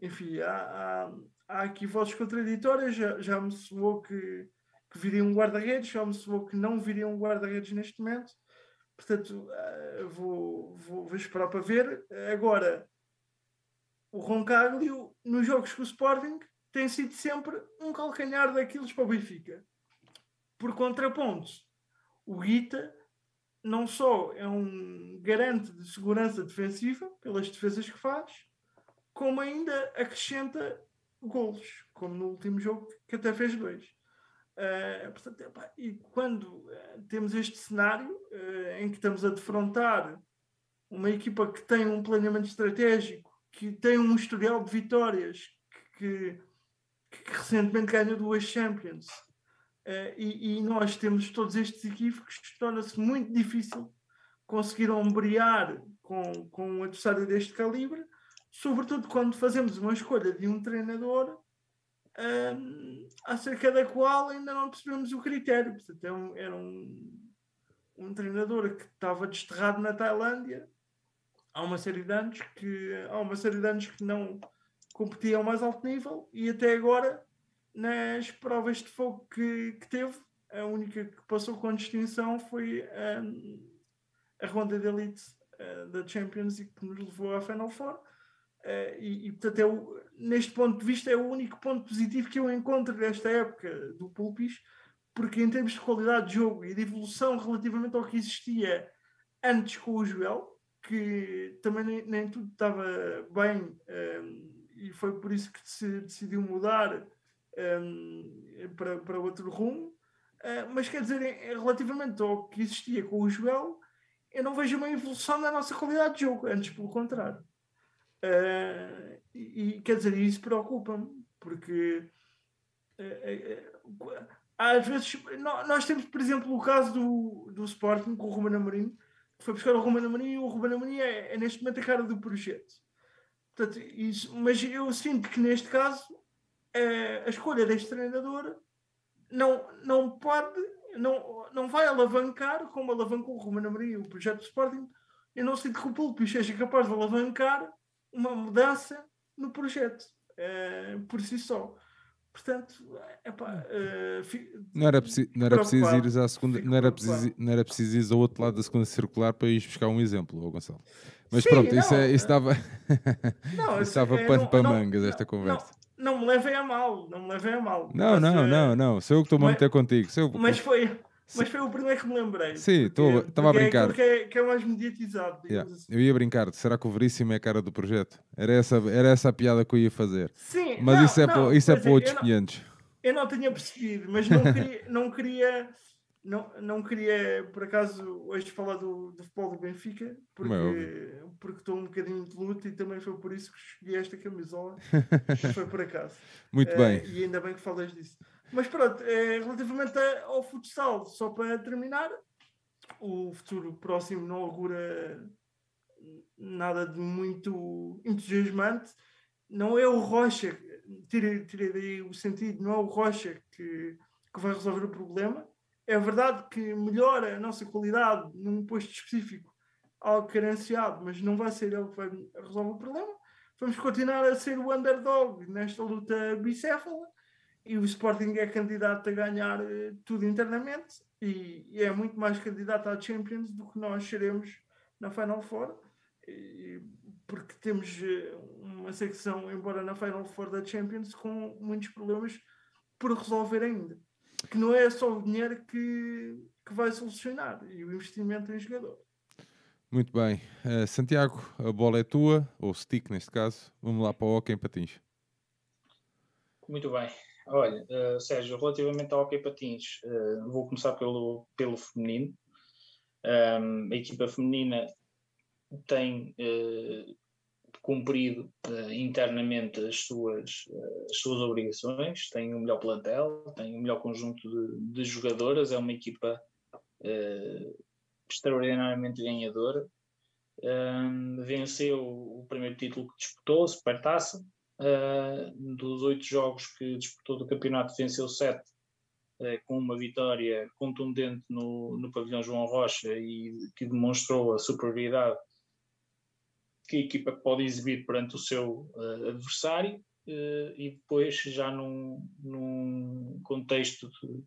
enfim, há, há, há, aqui vozes contraditórias. Já, já me soou que, que viria um guarda-redes, já me soou que não viria um guarda-redes neste momento. Portanto, uh, vou, vou, vou esperar para ver. Agora, o Roncaglio, nos jogos com o Sporting, tem sido sempre um calcanhar daqueles para o Benfica. Por contraponto, o Guita não só é um garante de segurança defensiva pelas defesas que faz, como ainda acrescenta golos, como no último jogo, que até fez dois. Uh, portanto, epá, e quando uh, temos este cenário uh, em que estamos a defrontar uma equipa que tem um planeamento estratégico, que tem um historial de vitórias, que, que, que recentemente ganhou duas Champions, e, e, nós temos todos estes equívocos, torna-se muito difícil conseguir ombrear com, com um adversário deste calibre, sobretudo quando fazemos uma escolha de um treinador um, acerca da qual ainda não percebemos o critério. Portanto, era é um, era um, um treinador que estava desterrado na Tailândia há uma série de anos que há uma série de anos que não competia ao mais alto nível e até agora nas provas de fogo que, que teve a única que passou com distinção foi um, a ronda de elite uh, da Champions e que nos levou à Final Four Uh, e, e, portanto, é o, neste ponto de vista, é o único ponto positivo que eu encontro desta época do Pulpis, porque em termos de qualidade de jogo e de evolução relativamente ao que existia antes com o Joel, que também nem, nem tudo estava bem, um, ehm, e foi por isso que se decidiu mudar um, ehm, para, para outro rumo. Uh, mas quer dizer, relativamente ao que existia com o Joel, eu não vejo uma evolução da nossa qualidade de jogo, antes pelo contrário. Uh, e, quer dizer, isso preocupa-me, porque uh, uh, às vezes nós temos, por exemplo, o caso do, do Sporting com o Ruben Amorim, que foi buscar o Ruben Amorim e o Ruben Amorim é, é, neste momento a cara do projeto. Portanto, isso, mas eu sinto que neste caso a escolha deste treinador não, não pode, não, não vai alavancar como alavancou o Ruben Amorim o projeto do Sporting. Eu não sinto que o Pulpo seja capaz de alavancar uma mudança no projeto uh, por si só. Portanto, epá, uh, não era, preci não era preciso ir à segunda, não era, preciso, não era preciso ir ao outro lado da segunda circular para ir buscar um exemplo, oh Gonçalo. Mas Sim, pronto, não, isso, é, isso dava, não, isso dava é, pano para mangas esta conversa. Não, me levem a mal, não me levem a mal. Não, mas, não, não, não, sou eu que estou a meter contigo. Eu... Mas foi, mas foi o primeiro que me lembrei. Sim, estava a é brincar. É que, é, que é mais mediatizado. Yeah. Assim. Eu ia brincar, será que o Veríssimo é a cara do projeto? Era essa, era essa a piada que eu ia fazer. Sim, mas não, isso é, para, isso é para outros eu 500. Não, eu não tinha percebido, mas não queria, não queria, não, não queria por acaso hoje falar do, do futebol do Benfica, porque, porque estou um bocadinho de luta e também foi por isso que escolhi esta camisola. foi por acaso. Muito uh, bem. E ainda bem que falas disso. Mas pronto, é, relativamente ao futsal, só para terminar, o futuro próximo não augura nada de muito entusiasmante. Não é o Rocha, tirei, tirei daí o sentido, não é o Rocha que, que vai resolver o problema. É verdade que melhora a nossa qualidade num posto específico, algo carenciado, mas não vai ser ele que vai resolver o problema. Vamos continuar a ser o underdog nesta luta bicéfala e o Sporting é candidato a ganhar uh, tudo internamente e, e, é muito mais candidato à Champions do que nós seremos na Final Four, e, porque temos uh, uma secção, embora na Final Four da Champions, com muitos problemas por resolver ainda. Que não é só o dinheiro que, que vai solucionar e o investimento em jogador. Muito bem. Uh, Santiago, a bola é tua, ou stick neste caso. Vamos lá para o Hockey em Patins. Muito bem. Olha, uh, Sérgio, relativamente ao hockey patins, uh, vou começar pelo, pelo feminino. Um, a equipa feminina tem uh, cumprido internamente as suas, as suas obrigações, tem o um melhor plantel, tem o um melhor conjunto de, de, jogadoras, é uma equipa extraordinariamente ganhadora. venceu o primeiro título que disputou, Supertaça, Uh, dos oito jogos que disputou do campeonato, venceu sete, uh, com uma vitória contundente no, no pavilhão João Rocha e que demonstrou a superioridade que a equipa pode exibir perante o seu uh, adversário. e depois, já num, num contexto, de,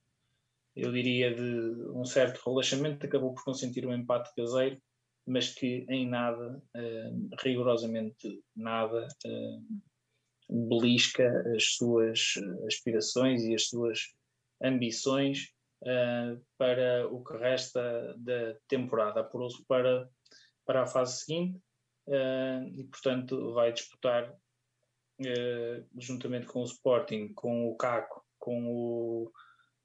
eu diria, de um certo relaxamento, acabou por consentir um empate caseiro, mas que em nada, rigorosamente nada, belisca as suas aspirações e as suas ambições uh, para o que resta da temporada. Apurou-se para, para a fase seguinte uh, e, portanto, vai disputar juntamente com o Sporting, com o Caco, com o,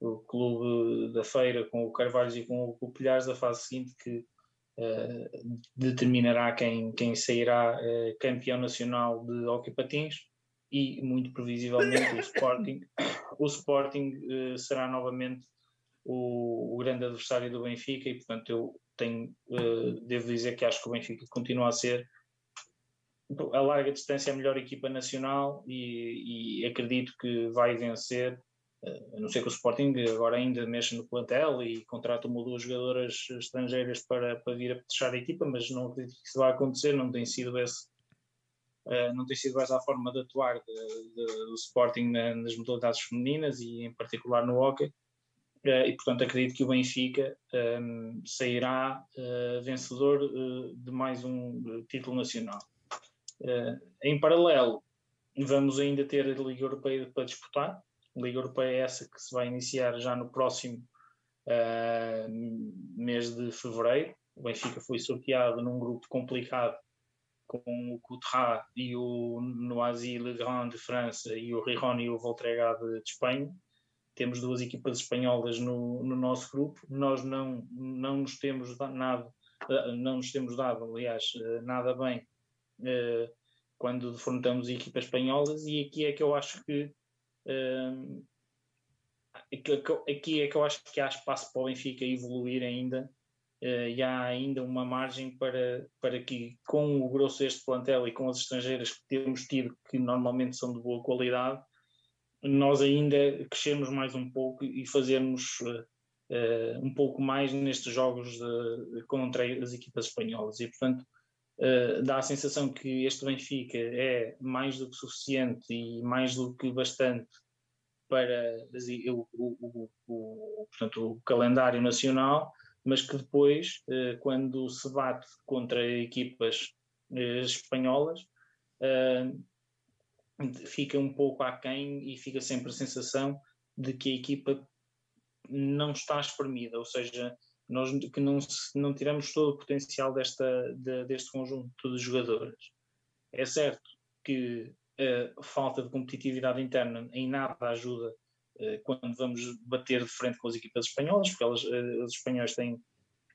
o Clube da Feira, com o Carvalho e com o Pilhares, a fase seguinte que determinará quem, quem sairá campeão nacional de hockey patins e muito previsivelmente o Sporting, o Sporting uh, será novamente o, o, grande adversário do Benfica e portanto eu tenho, uh, devo dizer que acho que o Benfica continua a ser a larga distância a melhor equipa nacional e, e acredito que vai vencer uh, a não ser que o Sporting agora ainda mexa no plantel e contrata uma ou duas jogadoras estrangeiras para, para vir a fechar a equipa, mas não acredito que isso vá acontecer, não tem sido esse Uh, não tem sido essa a forma de atuar de, de, do Sporting na, nas modalidades femininas e em particular no hockey. Uh, e portanto acredito que o Benfica um, sairá uh, vencedor de mais um título nacional. em paralelo, vamos ainda ter a Liga Europeia para disputar. A Liga Europeia é essa que se vai iniciar já no próximo mês de fevereiro. O Benfica foi sorteado num grupo complicado com o Coutras e o Noisy Le Grand de França e o Riron e o Voltrega de, de, Espanha. Temos duas equipas espanholas no, no nosso grupo. Nós não, não nos temos nada, não nos temos dado, aliás, nada bem uh, quando defrontamos equipas espanholas e aqui é que eu acho que aqui é que eu acho que há espaço para o Benfica evoluir ainda e há ainda uma margem para, para que, com o grosso deste plantel e com as estrangeiras que temos tido, que normalmente são de boa qualidade, nós ainda crescermos mais um pouco e fazermos uh, uh, um pouco mais nestes jogos de, contra as equipas espanholas. E, portanto, Uh, dá a sensação que este Benfica é mais do que suficiente e mais do que bastante para o, o, o, portanto, o calendário nacional mas que depois, eh, quando se bate contra equipas eh, espanholas, eh, fica um pouco aquém e fica sempre a sensação de que a equipa não está espremida, ou seja, nós que não, não tiramos todo o potencial desta, de, deste conjunto de jogadores. É certo que a falta de competitividade interna em nada ajuda quando vamos bater de frente com as equipas espanholas, porque elas, eh, os espanhóis têm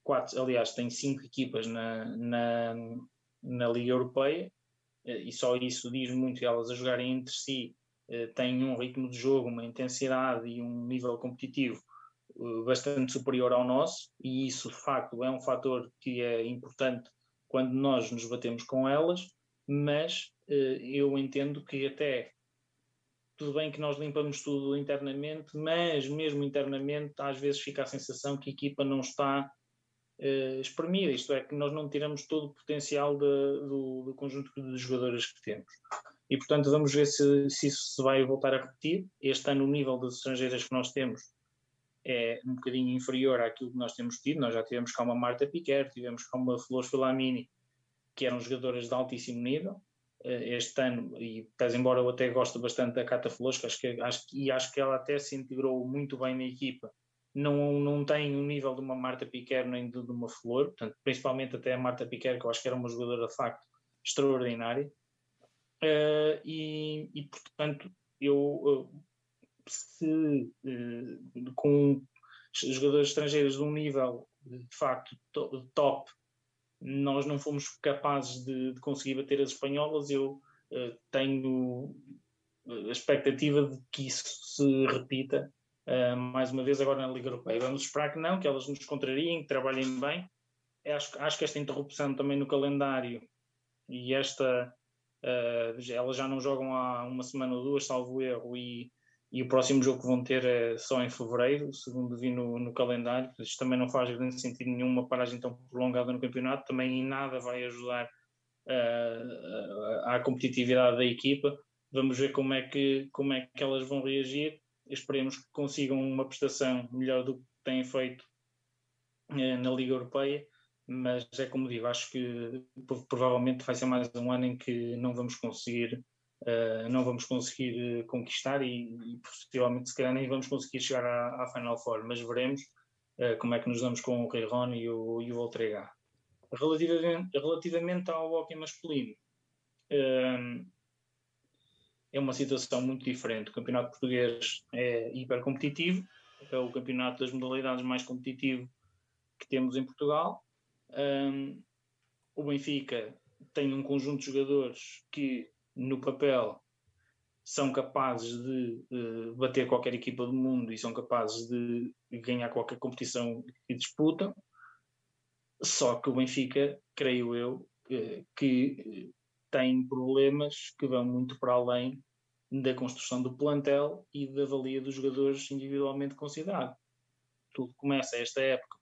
quatro, aliás, têm cinco equipas na, na, na Liga Europeia, eh, e só isso diz muito elas a jogarem entre si têm um ritmo de jogo, uma intensidade e um nível competitivo bastante superior ao nosso, e isso de facto é um fator que é importante quando nós nos batemos com elas, mas eu entendo que até tudo bem que nós limpamos tudo internamente, mas mesmo internamente às vezes fica a sensação que a equipa não está uh, espremida, isto é, que nós não tiramos todo o potencial de, do, do, conjunto de jogadores que temos. E portanto vamos ver se, se isso se vai voltar a repetir. Este ano o nível das estrangeiras que nós temos é um bocadinho inferior àquilo que nós temos tido. Nós já tivemos cá uma Marta Piquer, tivemos cá uma Flores Filamini, que eram jogadoras de altíssimo nível, este ano, e pese embora eu até goste bastante da Cata Flosca, acho que, acho, e acho que ela até se integrou muito bem na equipa, não, não tem o nível de uma Marta Piquer nem de, de, uma Flor, portanto, principalmente até a Marta Piquer, que eu acho que era uma jogadora de facto extraordinária, uh, e, e, portanto, eu, se uh, com jogadores estrangeiros de um nível de facto top nós não fomos capazes de, de conseguir bater as espanholas, eu uh, tenho a expectativa de que isso se repita uh, mais uma vez agora na Liga Europeia. Vamos esperar que não, que elas nos contrariem, que trabalhem bem. Acho, acho que esta interrupção também no calendário e esta. Uh, elas já não jogam há uma semana ou duas, salvo erro, e e o próximo jogo que vão ter é só em fevereiro, segundo vi no, no calendário. Isto também não faz grande sentido nenhum, uma paragem tão prolongada no campeonato, também em nada vai ajudar uh, à competitividade da equipa. Vamos ver como é que, como é que elas vão reagir. Esperemos que consigam uma prestação melhor do que têm feito uh, na Liga Europeia, mas é como digo, acho que provavelmente vai ser mais um ano em que não vamos conseguir uh, não vamos conseguir uh, conquistar e, e, possivelmente se calhar nem vamos conseguir chegar à, à Final Four, mas veremos uh, como é que nos damos com o Rei Ron e o, e o Voltrega. Relativamente, relativamente ao hockey masculino, é uma situação muito diferente. O campeonato português é hiper competitivo, é o campeonato das modalidades mais competitivo que temos em Portugal. Um, o Benfica tem um conjunto de jogadores que, no papel, são capazes de uh, bater qualquer equipa do mundo e são capazes de ganhar qualquer competição que disputam. Só que o Benfica, creio eu, uh, que tem problemas que vão muito para além da construção do plantel e da valia dos jogadores individualmente considerados. Tudo começa esta época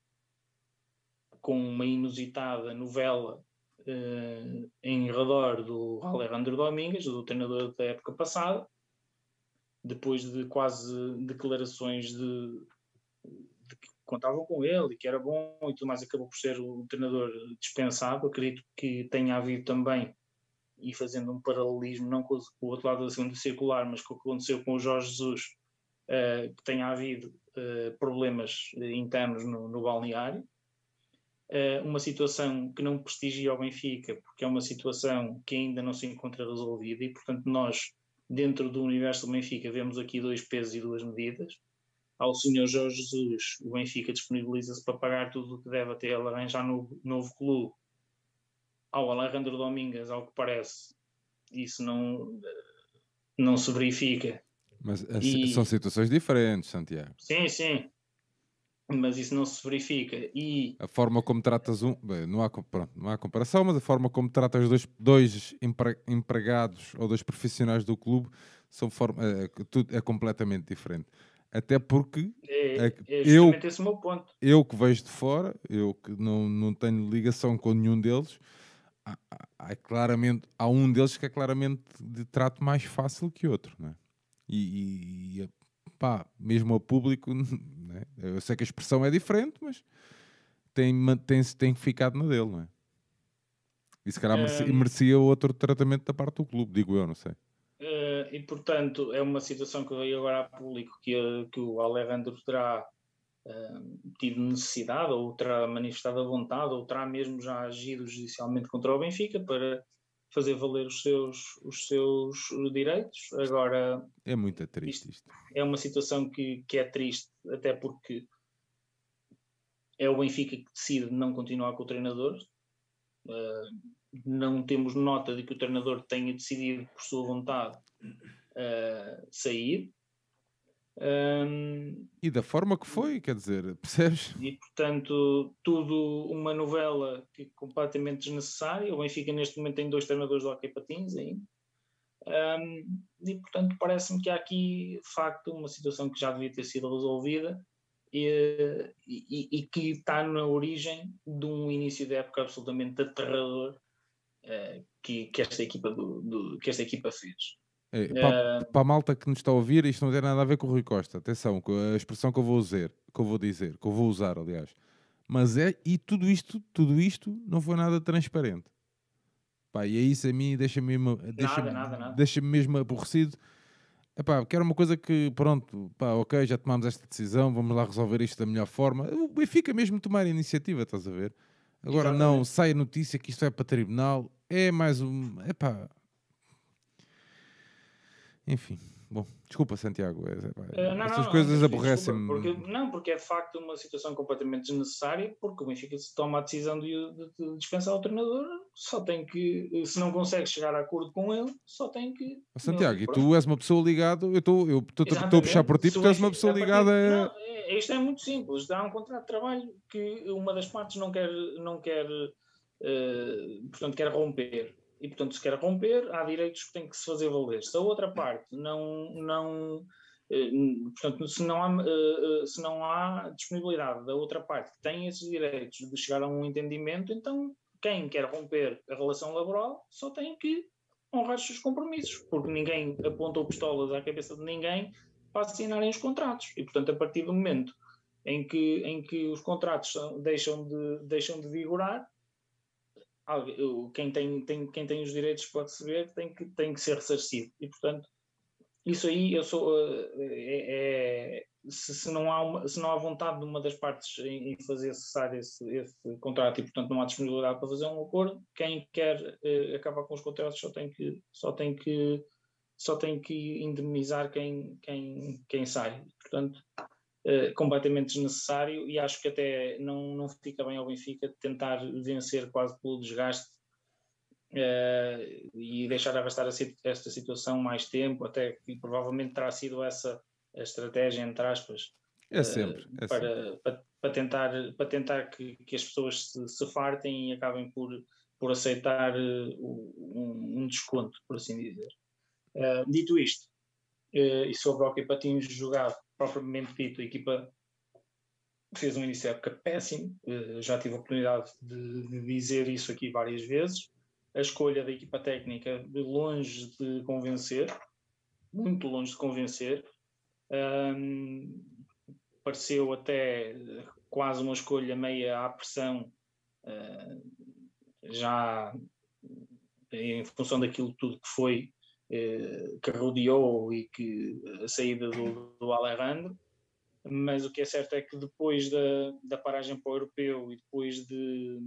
com uma inusitada novela uh, em redor do Alejandro Domingues, do treinador da época passada, depois de quase declarações de, de que contavam com ele e que era bom e tudo mais, acabou por ser o treinador dispensado. Acredito que tenha havido também, e fazendo um paralelismo, não com o outro lado da segunda circular, mas com o que aconteceu com o Jorge Jesus, uh, que tenha havido uh, problemas internos no, no balneário uma situação que não prestigia o Benfica, porque é uma situação que ainda não se encontra resolvida e, portanto, nós, dentro do universo do Benfica, vemos aqui dois pesos e duas medidas. Ao senhor Jorge Jesus, o Benfica disponibiliza-se para pagar tudo o que deve até ele arranjar no novo clube. Ao Alejandro Domingues, ao que parece, isso não, não se verifica. Mas e... são situações diferentes, Santiago. Sim, sim mas isso não se verifica. E a forma como tratas um, bem, não, há, pronto, não há comparação, mas a forma como tratas dois, dois empregados ou dois profissionais do clube são forma, é, tudo é completamente diferente. Até porque é, é, é eu, esse o meu ponto. eu que vejo de fora, eu que não, não tenho ligação com nenhum deles, há, há, claramente, há um deles que é claramente de trato mais fácil que outro. Não é? e, e pá, mesmo ao público Né? Eu sei que a expressão é diferente, mas tem, tem, tem ficado na dele, não é? E se calhar merecia, um, merecia outro tratamento da parte do clube, digo eu, não sei. Uh, e portanto, é uma situação que veio agora a público que, que o Alejandro terá uh, tido necessidade, ou terá manifestado a vontade, ou terá mesmo já agido judicialmente contra o Benfica para fazer valer os seus, os seus direitos. Agora. É muito triste isto. É uma situação que, que é triste, até porque é o Benfica que decide não continuar com o treinador. Uh, não temos nota de que o treinador tenha decidido, por sua vontade, uh, sair. Um, e da forma que foi, quer dizer, percebes? E portanto, tudo uma novela que é completamente desnecessária. O Benfica neste momento tem dois treinadores do Hockey Patins ainda. Um, e portanto, parece-me que há aqui, de facto, uma situação que já devia ter sido resolvida e, e, e que está na origem de um início de época absolutamente aterrador uh, que, que, esta equipa do, do, que esta equipa fez. É, para, uh... para, a malta que nos está a ouvir, isto não tem nada a ver com o Rui Costa. Atenção, a expressão que eu vou dizer, que eu vou dizer, que eu vou usar, aliás. Mas é, e tudo isto, tudo isto não foi nada transparente. Pá, e é isso a mim deixa-me deixa deixa mesmo aborrecido. Epá, que era uma coisa que, pronto, pá, ok, já tomamos esta decisão, vamos lá resolver isto da melhor forma. O Benfica mesmo tomar a iniciativa, estás a ver? Agora Exatamente. não, sai a notícia que isto vai para tribunal, é mais um. Epá, enfim, bom, desculpa, Santiago. É, é, não, essas não, coisas aborrecem-me. Porque, não, porque é de facto uma situação completamente desnecessária, porque o Benfica se toma a decisão de, de, de, dispensar o treinador, só tem que, se não consegue chegar a acordo com ele, só tem que. Santiago, não, e tu és uma pessoa ligada, eu estou eu a puxar por ti porque és uma pessoa ligada a. Não, é, isto é muito simples, dá um contrato de trabalho que uma das partes não quer, não quer, uh, portanto, quer romper e, portanto, se quer romper, há direitos que têm que se fazer valer. Se a outra parte não, não eh, portanto, se não, há, eh, eh, se não há disponibilidade da outra parte que tem esses direitos de chegar a um entendimento, então quem quer romper a relação laboral só tem que honrar os seus compromissos, porque ninguém apontou pistolas à cabeça de ninguém para assinarem os contratos. E, portanto, a partir do momento em que, em que os contratos deixam de, deixam de vigorar, quem tem, tem, quem tem os direitos para receber tem que, tem que ser ressarcido. E, portanto, isso aí eu sou. Eh, é, é, se, se, não há uma, se não há vontade de uma das partes em, em fazer cessar esse, esse, contrato e, portanto, não há disponibilidade para fazer um acordo, quem quer uh, acabar com os contratos só tem que, só tem que só tem que indemnizar quem, quem, quem sai. Portanto, uh, completamente desnecessário e acho que até não, não fica bem ao Benfica tentar vencer quase pelo desgaste uh, e deixar arrastar esta situação mais tempo, até que provavelmente terá sido essa a estratégia, entre aspas, é sempre, é para, sempre. Para, para, tentar, para tentar que, que as pessoas se, se fartem e acabem por, por aceitar um, um desconto, por assim dizer. Uh, dito isto, uh, e sobre o Hockey Patins jogado, propriamente dito, a equipa fez um início de época péssimo, uh, já tive a oportunidade de, de, dizer isso aqui várias vezes. A escolha da equipa técnica de longe de convencer, muito longe de convencer. Um, pareceu até quase uma escolha meia à pressão, já em função daquilo tudo que foi eh, que rodeou e que a saída do, do Alejandro, mas o que é certo é que depois da, da paragem para o europeu e depois de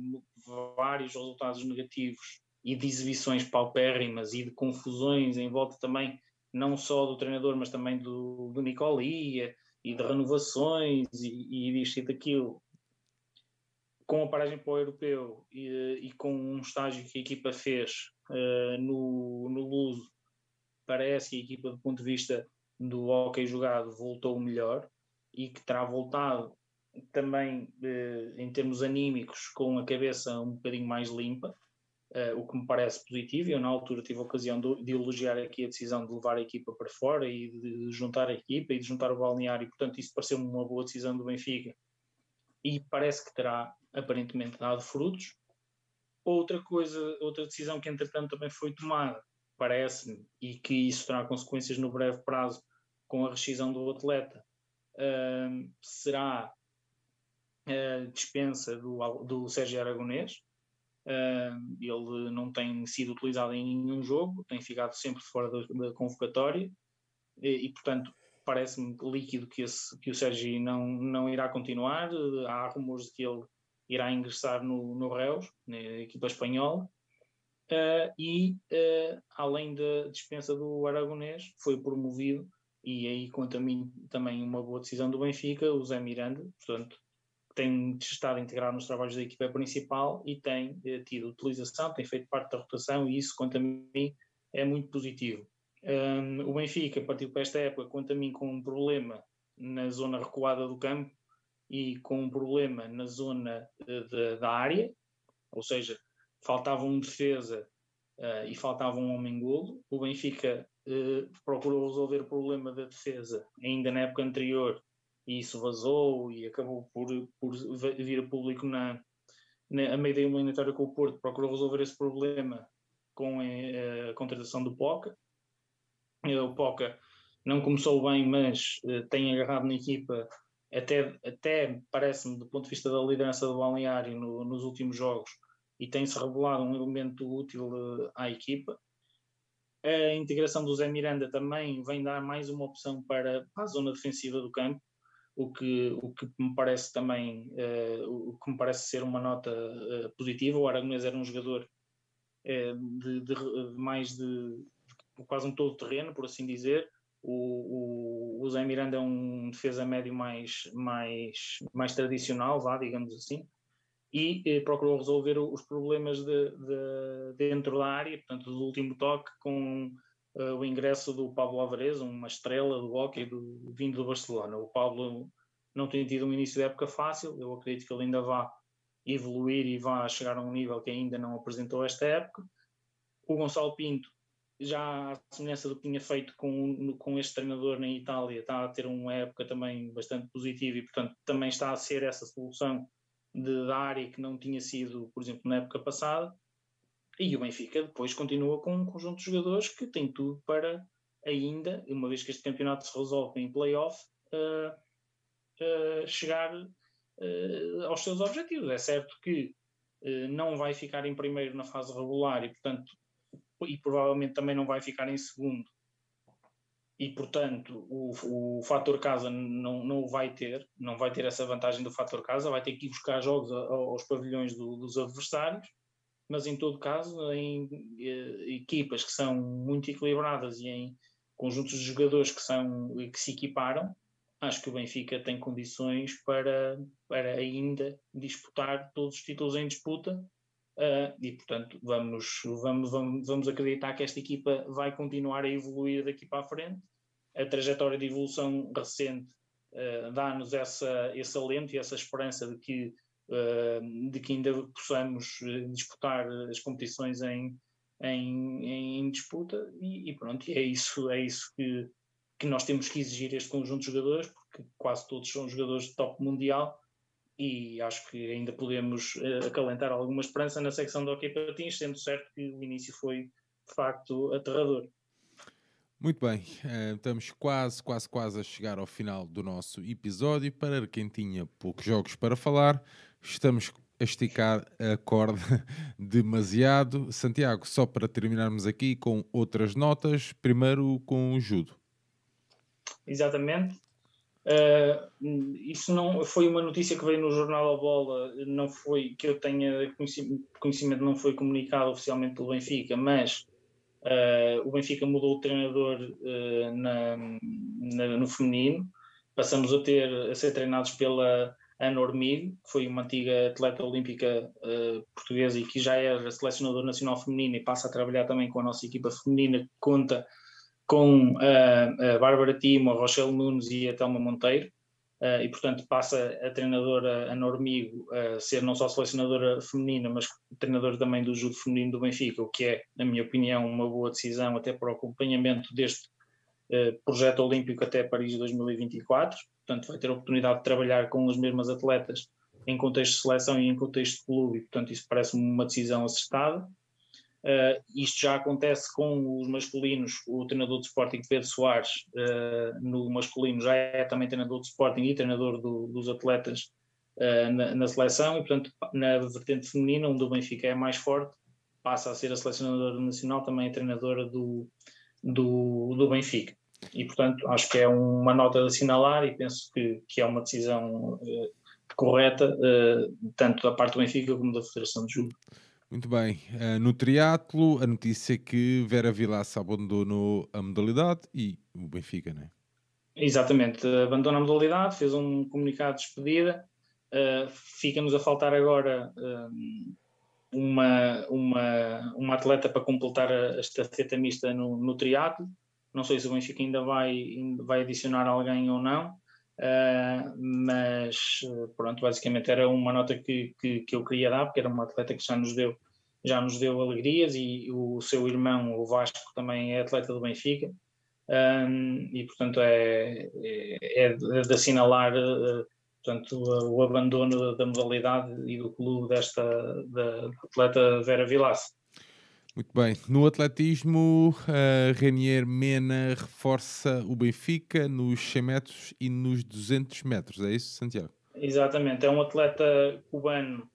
vários resultados negativos e de exibições paupérrimas e de confusões em volta também, não só do treinador, mas também do, do Nicolia e de renovações e, e disto e daquilo, com a paragem para o europeu e, e com um estágio que a equipa fez uh, no, no Luso, parece que a equipa, do ponto de vista do hockey jogado, voltou melhor e que terá voltado também eh, em termos anímicos com a cabeça um bocadinho mais limpa, eh, o que me parece positivo. Eu, na altura, tive a ocasião de, de, elogiar aqui a decisão de levar a equipa para fora e de, de juntar a equipa e de juntar o balneário, portanto, isso pareceu-me uma boa decisão do Benfica e parece que terá aparentemente dado frutos. Outra coisa, outra decisão que entretanto também foi tomada parece-me, e que isso terá consequências no breve prazo com a rescisão do atleta, uh, será a dispensa do, do Sérgio Aragonês. Uh, ele não tem sido utilizado em nenhum jogo, tem ficado sempre fora da, da convocatória e, e portanto, parece-me líquido que, esse, que o Sérgio não, não irá continuar. Há rumores de que ele irá ingressar no, no Reus, na equipa espanhola. Uh, e, uh, além da dispensa do Aragonês, foi promovido, e aí, quanto a mim, também uma boa decisão do Benfica, o Zé Miranda, portanto, tem estado integrado nos trabalhos da equipa principal e tem uh, tido utilização, tem feito parte da rotação, e isso, quanto a mim, é muito positivo. Um, o Benfica partiu para esta época, quanto a mim, com um problema na zona recuada do campo e com um problema na zona de, da área, ou seja, faltava um defesa uh, e faltava um homem golo. O Benfica uh, procurou resolver o problema da defesa ainda na época anterior e isso vazou e acabou por, por vir a público na, na a meio da eliminatória com o Porto. Procurou resolver esse problema com a, eh, a contratação do Poca. O Poca não começou bem, mas uh, tem agarrado na equipa até, até parece-me, do ponto de vista da liderança do balneário no, nos últimos jogos, e tem-se revelado um elemento útil uh, à equipa. A integração do Zé Miranda também vem dar mais uma opção para, para a zona defensiva do campo, o que, o que me parece também uh, o que me parece ser uma nota uh, positiva. O Aragonês era um jogador de, de, de, mais de, de, quase um todo terreno, por assim dizer. O, o, o Zé Miranda é um defesa médio mais, mais, mais tradicional, vá, digamos assim e eh, procurou resolver os problemas de, de, dentro da área, portanto, do último toque, com uh, o ingresso do Pablo Alvarez, uma estrela do hockey do, vindo do Barcelona. O Pablo não tem tido um início de época fácil, eu acredito que ele ainda vá evoluir e vá chegar a um nível que ainda não apresentou esta época. O Gonçalo Pinto, já à semelhança do que tinha feito com, com este treinador na Itália, está a ter uma época também bastante positiva e, portanto, também está a ser essa solução de, da área que não tinha sido, por exemplo, na época passada. E o Benfica depois continua com um conjunto de jogadores que tem tudo para ainda, uma vez que este campeonato se resolve em playoff, uh, uh, chegar uh, aos seus objetivos. É certo que não vai ficar em primeiro na fase regular e, portanto, e provavelmente também não vai ficar em segundo e portanto o, o fator casa não, não vai ter, não vai ter essa vantagem do fator casa, vai ter que ir buscar jogos aos pavilhões do, dos adversários, mas em todo caso, em equipas que são muito equilibradas e em conjuntos de jogadores que, são, que se equiparam, acho que o Benfica tem condições para, para ainda disputar todos os títulos em disputa. Uh, e portanto vamos, vamos, vamos, vamos acreditar que esta equipa vai continuar a evoluir daqui para a frente. A trajetória de evolução recente uh, dá-nos essa, esse alento e essa esperança de que, uh, de que ainda possamos disputar as competições em, em, em disputa e, e, pronto, é isso, é isso que, que nós temos que exigir este conjunto de jogadores, porque quase todos são jogadores de top mundial e acho que ainda podemos uh, acalentar alguma esperança na secção do Hockey Patins, sendo certo que o início foi de facto aterrador. Muito bem, uh, estamos quase, quase, quase a chegar ao final do nosso episódio. Para quem tinha poucos jogos para falar, estamos a esticar a corda demasiado. Santiago, só para terminarmos aqui com outras notas, primeiro com o judo. Exatamente. Uh, isso não foi uma notícia que veio no jornal A Bola, não foi que eu tenha conhecimento, não foi comunicado oficialmente pelo Benfica, mas uh, o Benfica mudou o treinador uh, na, na, no feminino. Passamos a ter a ser treinados pela Ana Ormigo, que foi uma antiga atleta olímpica portuguesa e que já era selecionador nacional feminino e passa a trabalhar também com a nossa equipa feminina, que conta com a, a Bárbara Timo, a Rochelle Nunes e a Telma Monteiro, uh, e portanto passa a treinadora Ana Ormigo a ser não só selecionadora feminina, mas treinadora também do judo feminino do Benfica, o que é, na minha opinião, uma boa decisão até para o acompanhamento deste uh, projeto olímpico até Paris 2024. Portanto, vai ter a oportunidade de trabalhar com as mesmas atletas em contexto de seleção e em contexto de clube, e portanto isso parece-me uma decisão acertada. Uh, isto já acontece com os masculinos, o treinador de Sporting Pedro Soares, uh, no masculino já é também treinador de Sporting e treinador do, dos atletas uh, na, na, seleção, e portanto na vertente feminina, onde o Benfica é mais forte, passa a ser a selecionadora nacional, também a treinadora do, do, do Benfica. E portanto acho que é uma nota de assinalar e penso que, que é uma decisão correta, tanto da parte do Benfica como da Federação de Judo. Muito bem. Uh, no triatlo, a notícia é que Vera Vilaça abandonou a modalidade e o Benfica, não é? Exatamente. Abandona a modalidade, fez um comunicado de despedida. Uh, Fica-nos a faltar agora uh, uma, uma, uma atleta para completar a, estafeta mista no, no triatlo. Não sei se o Benfica ainda vai, vai adicionar alguém ou não. Uh, mas pronto, basicamente era uma nota que, que, que, eu queria dar, porque era uma atleta que já nos deu, já nos deu alegrias e o seu irmão, o Vasco, também é atleta do Benfica. Um, e portanto é, é, é de assinalar uh, portanto, o abandono da modalidade e do clube desta da atleta Vera Vilaça. Muito bem. No atletismo, uh, Renier Mena reforça o Benfica nos 100 metros e nos 200 metros. É isso, Santiago? Exatamente. É um atleta cubano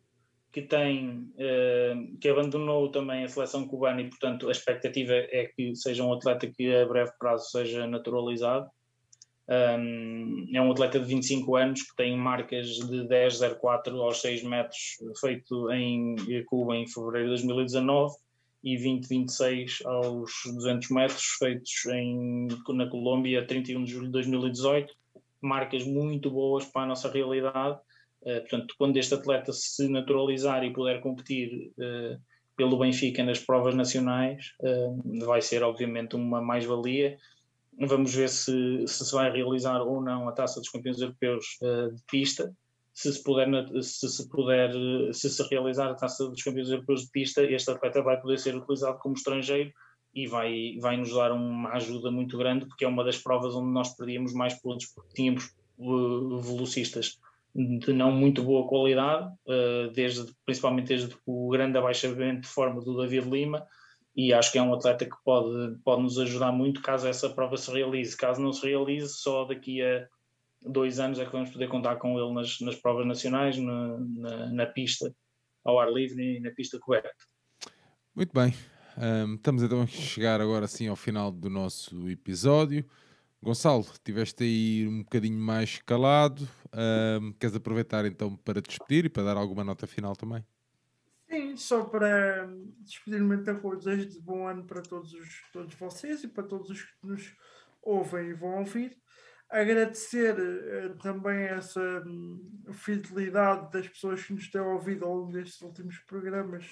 que tem uh, que abandonou também a seleção cubana e, portanto, a expectativa é que seja um atleta que a breve prazo seja naturalizado. Um, é um atleta de 25 anos que tem marcas de 10,04 aos 6 metros, feito em Cuba em fevereiro de 2019 e 2026 aos 200 metros, feitos em, na Colômbia, 31 de julho de 2018. Marcas muito boas para a nossa realidade. Uh, portanto, quando este atleta se naturalizar e puder competir uh, pelo Benfica nas provas nacionais, uh, vai ser obviamente uma mais-valia. Vamos ver se, se, se vai realizar ou não a taça dos campeões europeus de pista se se puder, se se puder, se se realizar a taça dos campeões europeus de pista, este atleta vai poder ser utilizado como estrangeiro e vai, vai nos dar uma ajuda muito grande, porque é uma das provas onde nós perdíamos mais pontos, porque tínhamos uh, velocistas de não muito boa qualidade, uh, desde, principalmente desde o grande abaixamento de forma do David Lima, e acho que é um atleta que pode, pode nos ajudar muito caso essa prova se realize. Caso não se realize, só daqui a dois anos é que vamos poder contar com ele nas, nas provas nacionais, na, na, na pista ao ar livre e na pista coberta. Muito bem. Um, estamos então a chegar agora sim ao final do nosso episódio. Gonçalo, tiveste aí um bocadinho mais calado. Um, queres aproveitar então para despedir e para dar alguma nota final também? Sim, só para despedir-me então com o desejo de bom ano para todos, os, todos vocês e para todos os que nos ouvem e vão ouvir. Agradecer uh, também essa um, fidelidade das pessoas que nos têm ouvido ao longo destes últimos programas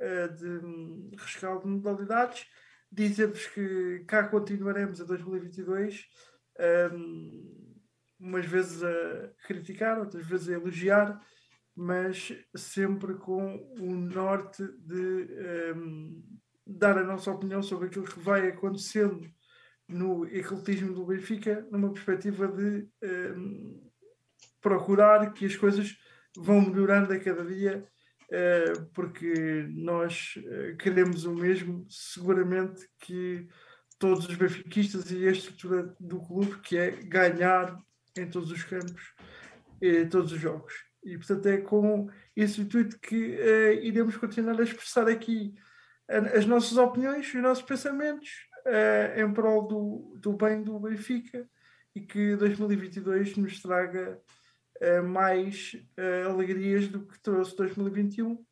uh, de um, rescaldo de modalidades. Dizer-vos que cá continuaremos a 2022, um, umas vezes a criticar, outras vezes a elogiar mas sempre com o norte de um, dar a nossa opinião sobre aquilo que vai acontecendo no ecletismo do Benfica, numa perspectiva de um, procurar que as coisas vão melhorando a cada dia, uh, porque nós uh, queremos o mesmo, seguramente que todos os benfiquistas e a estrutura do clube, que é ganhar em todos os campos e todos os jogos. E, portanto, é com esse intuito que iremos continuar a expressar aqui as nossas opiniões e os nossos pensamentos uh, em prol do, do bem do Benfica e que 2022 nos traga uh, mais alegrias do que trouxe 2021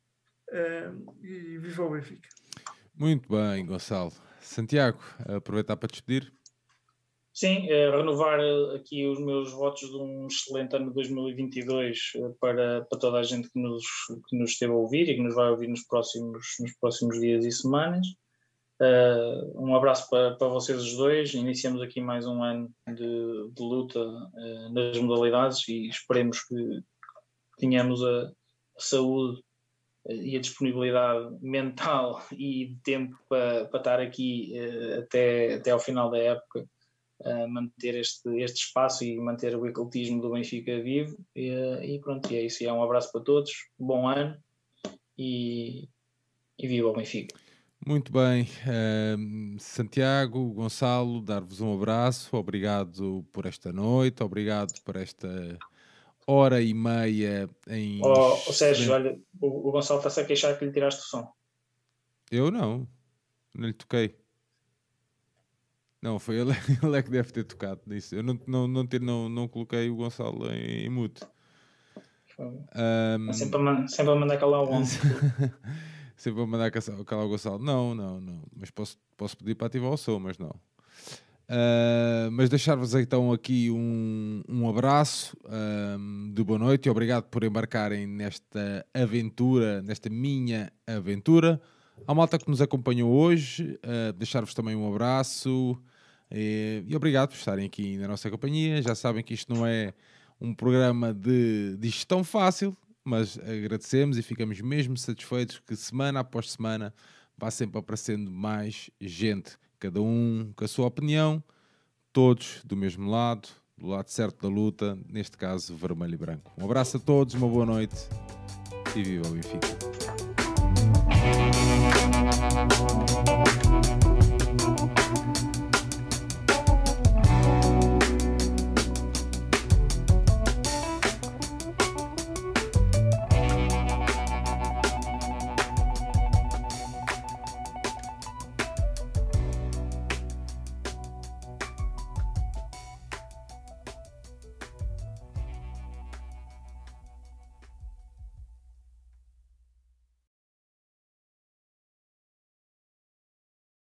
e viva o Benfica. Muito bem, Gonçalo. Santiago, aproveitar para despedir. Sim, é renovar aqui os meus votos de um excelente ano 2022 eh, para, para toda a gente que nos, que nos esteve a ouvir e que nos vai ouvir nos próximos, nos próximos dias e semanas. Uh, um abraço para, para vocês os dois. Iniciamos aqui mais um ano de, de luta uh, nas modalidades e esperemos que tenhamos a, a saúde e a disponibilidade mental e de tempo para, para estar aqui uh, até, até ao final da época uh, manter este, este espaço e manter o ecletismo do Benfica vivo. E, e pronto, e é isso. E é um abraço para todos, bom ano e, e viva o Benfica. Muito bem, uh, Santiago, Gonçalo, dar-vos um abraço, obrigado por esta noite, obrigado por esta hora e meia em. Oh, oh Sérgio, olha, o, o Gonçalo está-se a queixar que lhe tiraste o som. Eu não, não lhe toquei. Não, foi ele, ele é que deve ter tocado nisso. Eu não, não, não, ter, não, não coloquei o Gonçalo em, em mute. Um, sempre, a sempre a mandar calar o ombro. sempre a mandar calar o Gonçalo. Não, não, não. Mas posso, posso pedir para ativar o som, mas não. Uh, mas deixar-vos então aqui um, um abraço um, de boa noite e obrigado por embarcarem nesta aventura, nesta minha aventura. A malta que nos acompanhou hoje, uh, deixar-vos também um abraço. E, e, obrigado por estarem aqui na nossa companhia. Já sabem que isto não é um programa de, de gestão fácil, mas agradecemos e ficamos mesmo satisfeitos que semana após semana vá sempre aparecendo mais gente, cada um com a sua opinião, todos do mesmo lado, do lado certo da luta, neste caso vermelho e branco. Um abraço a todos, uma boa noite e viva o Benfica.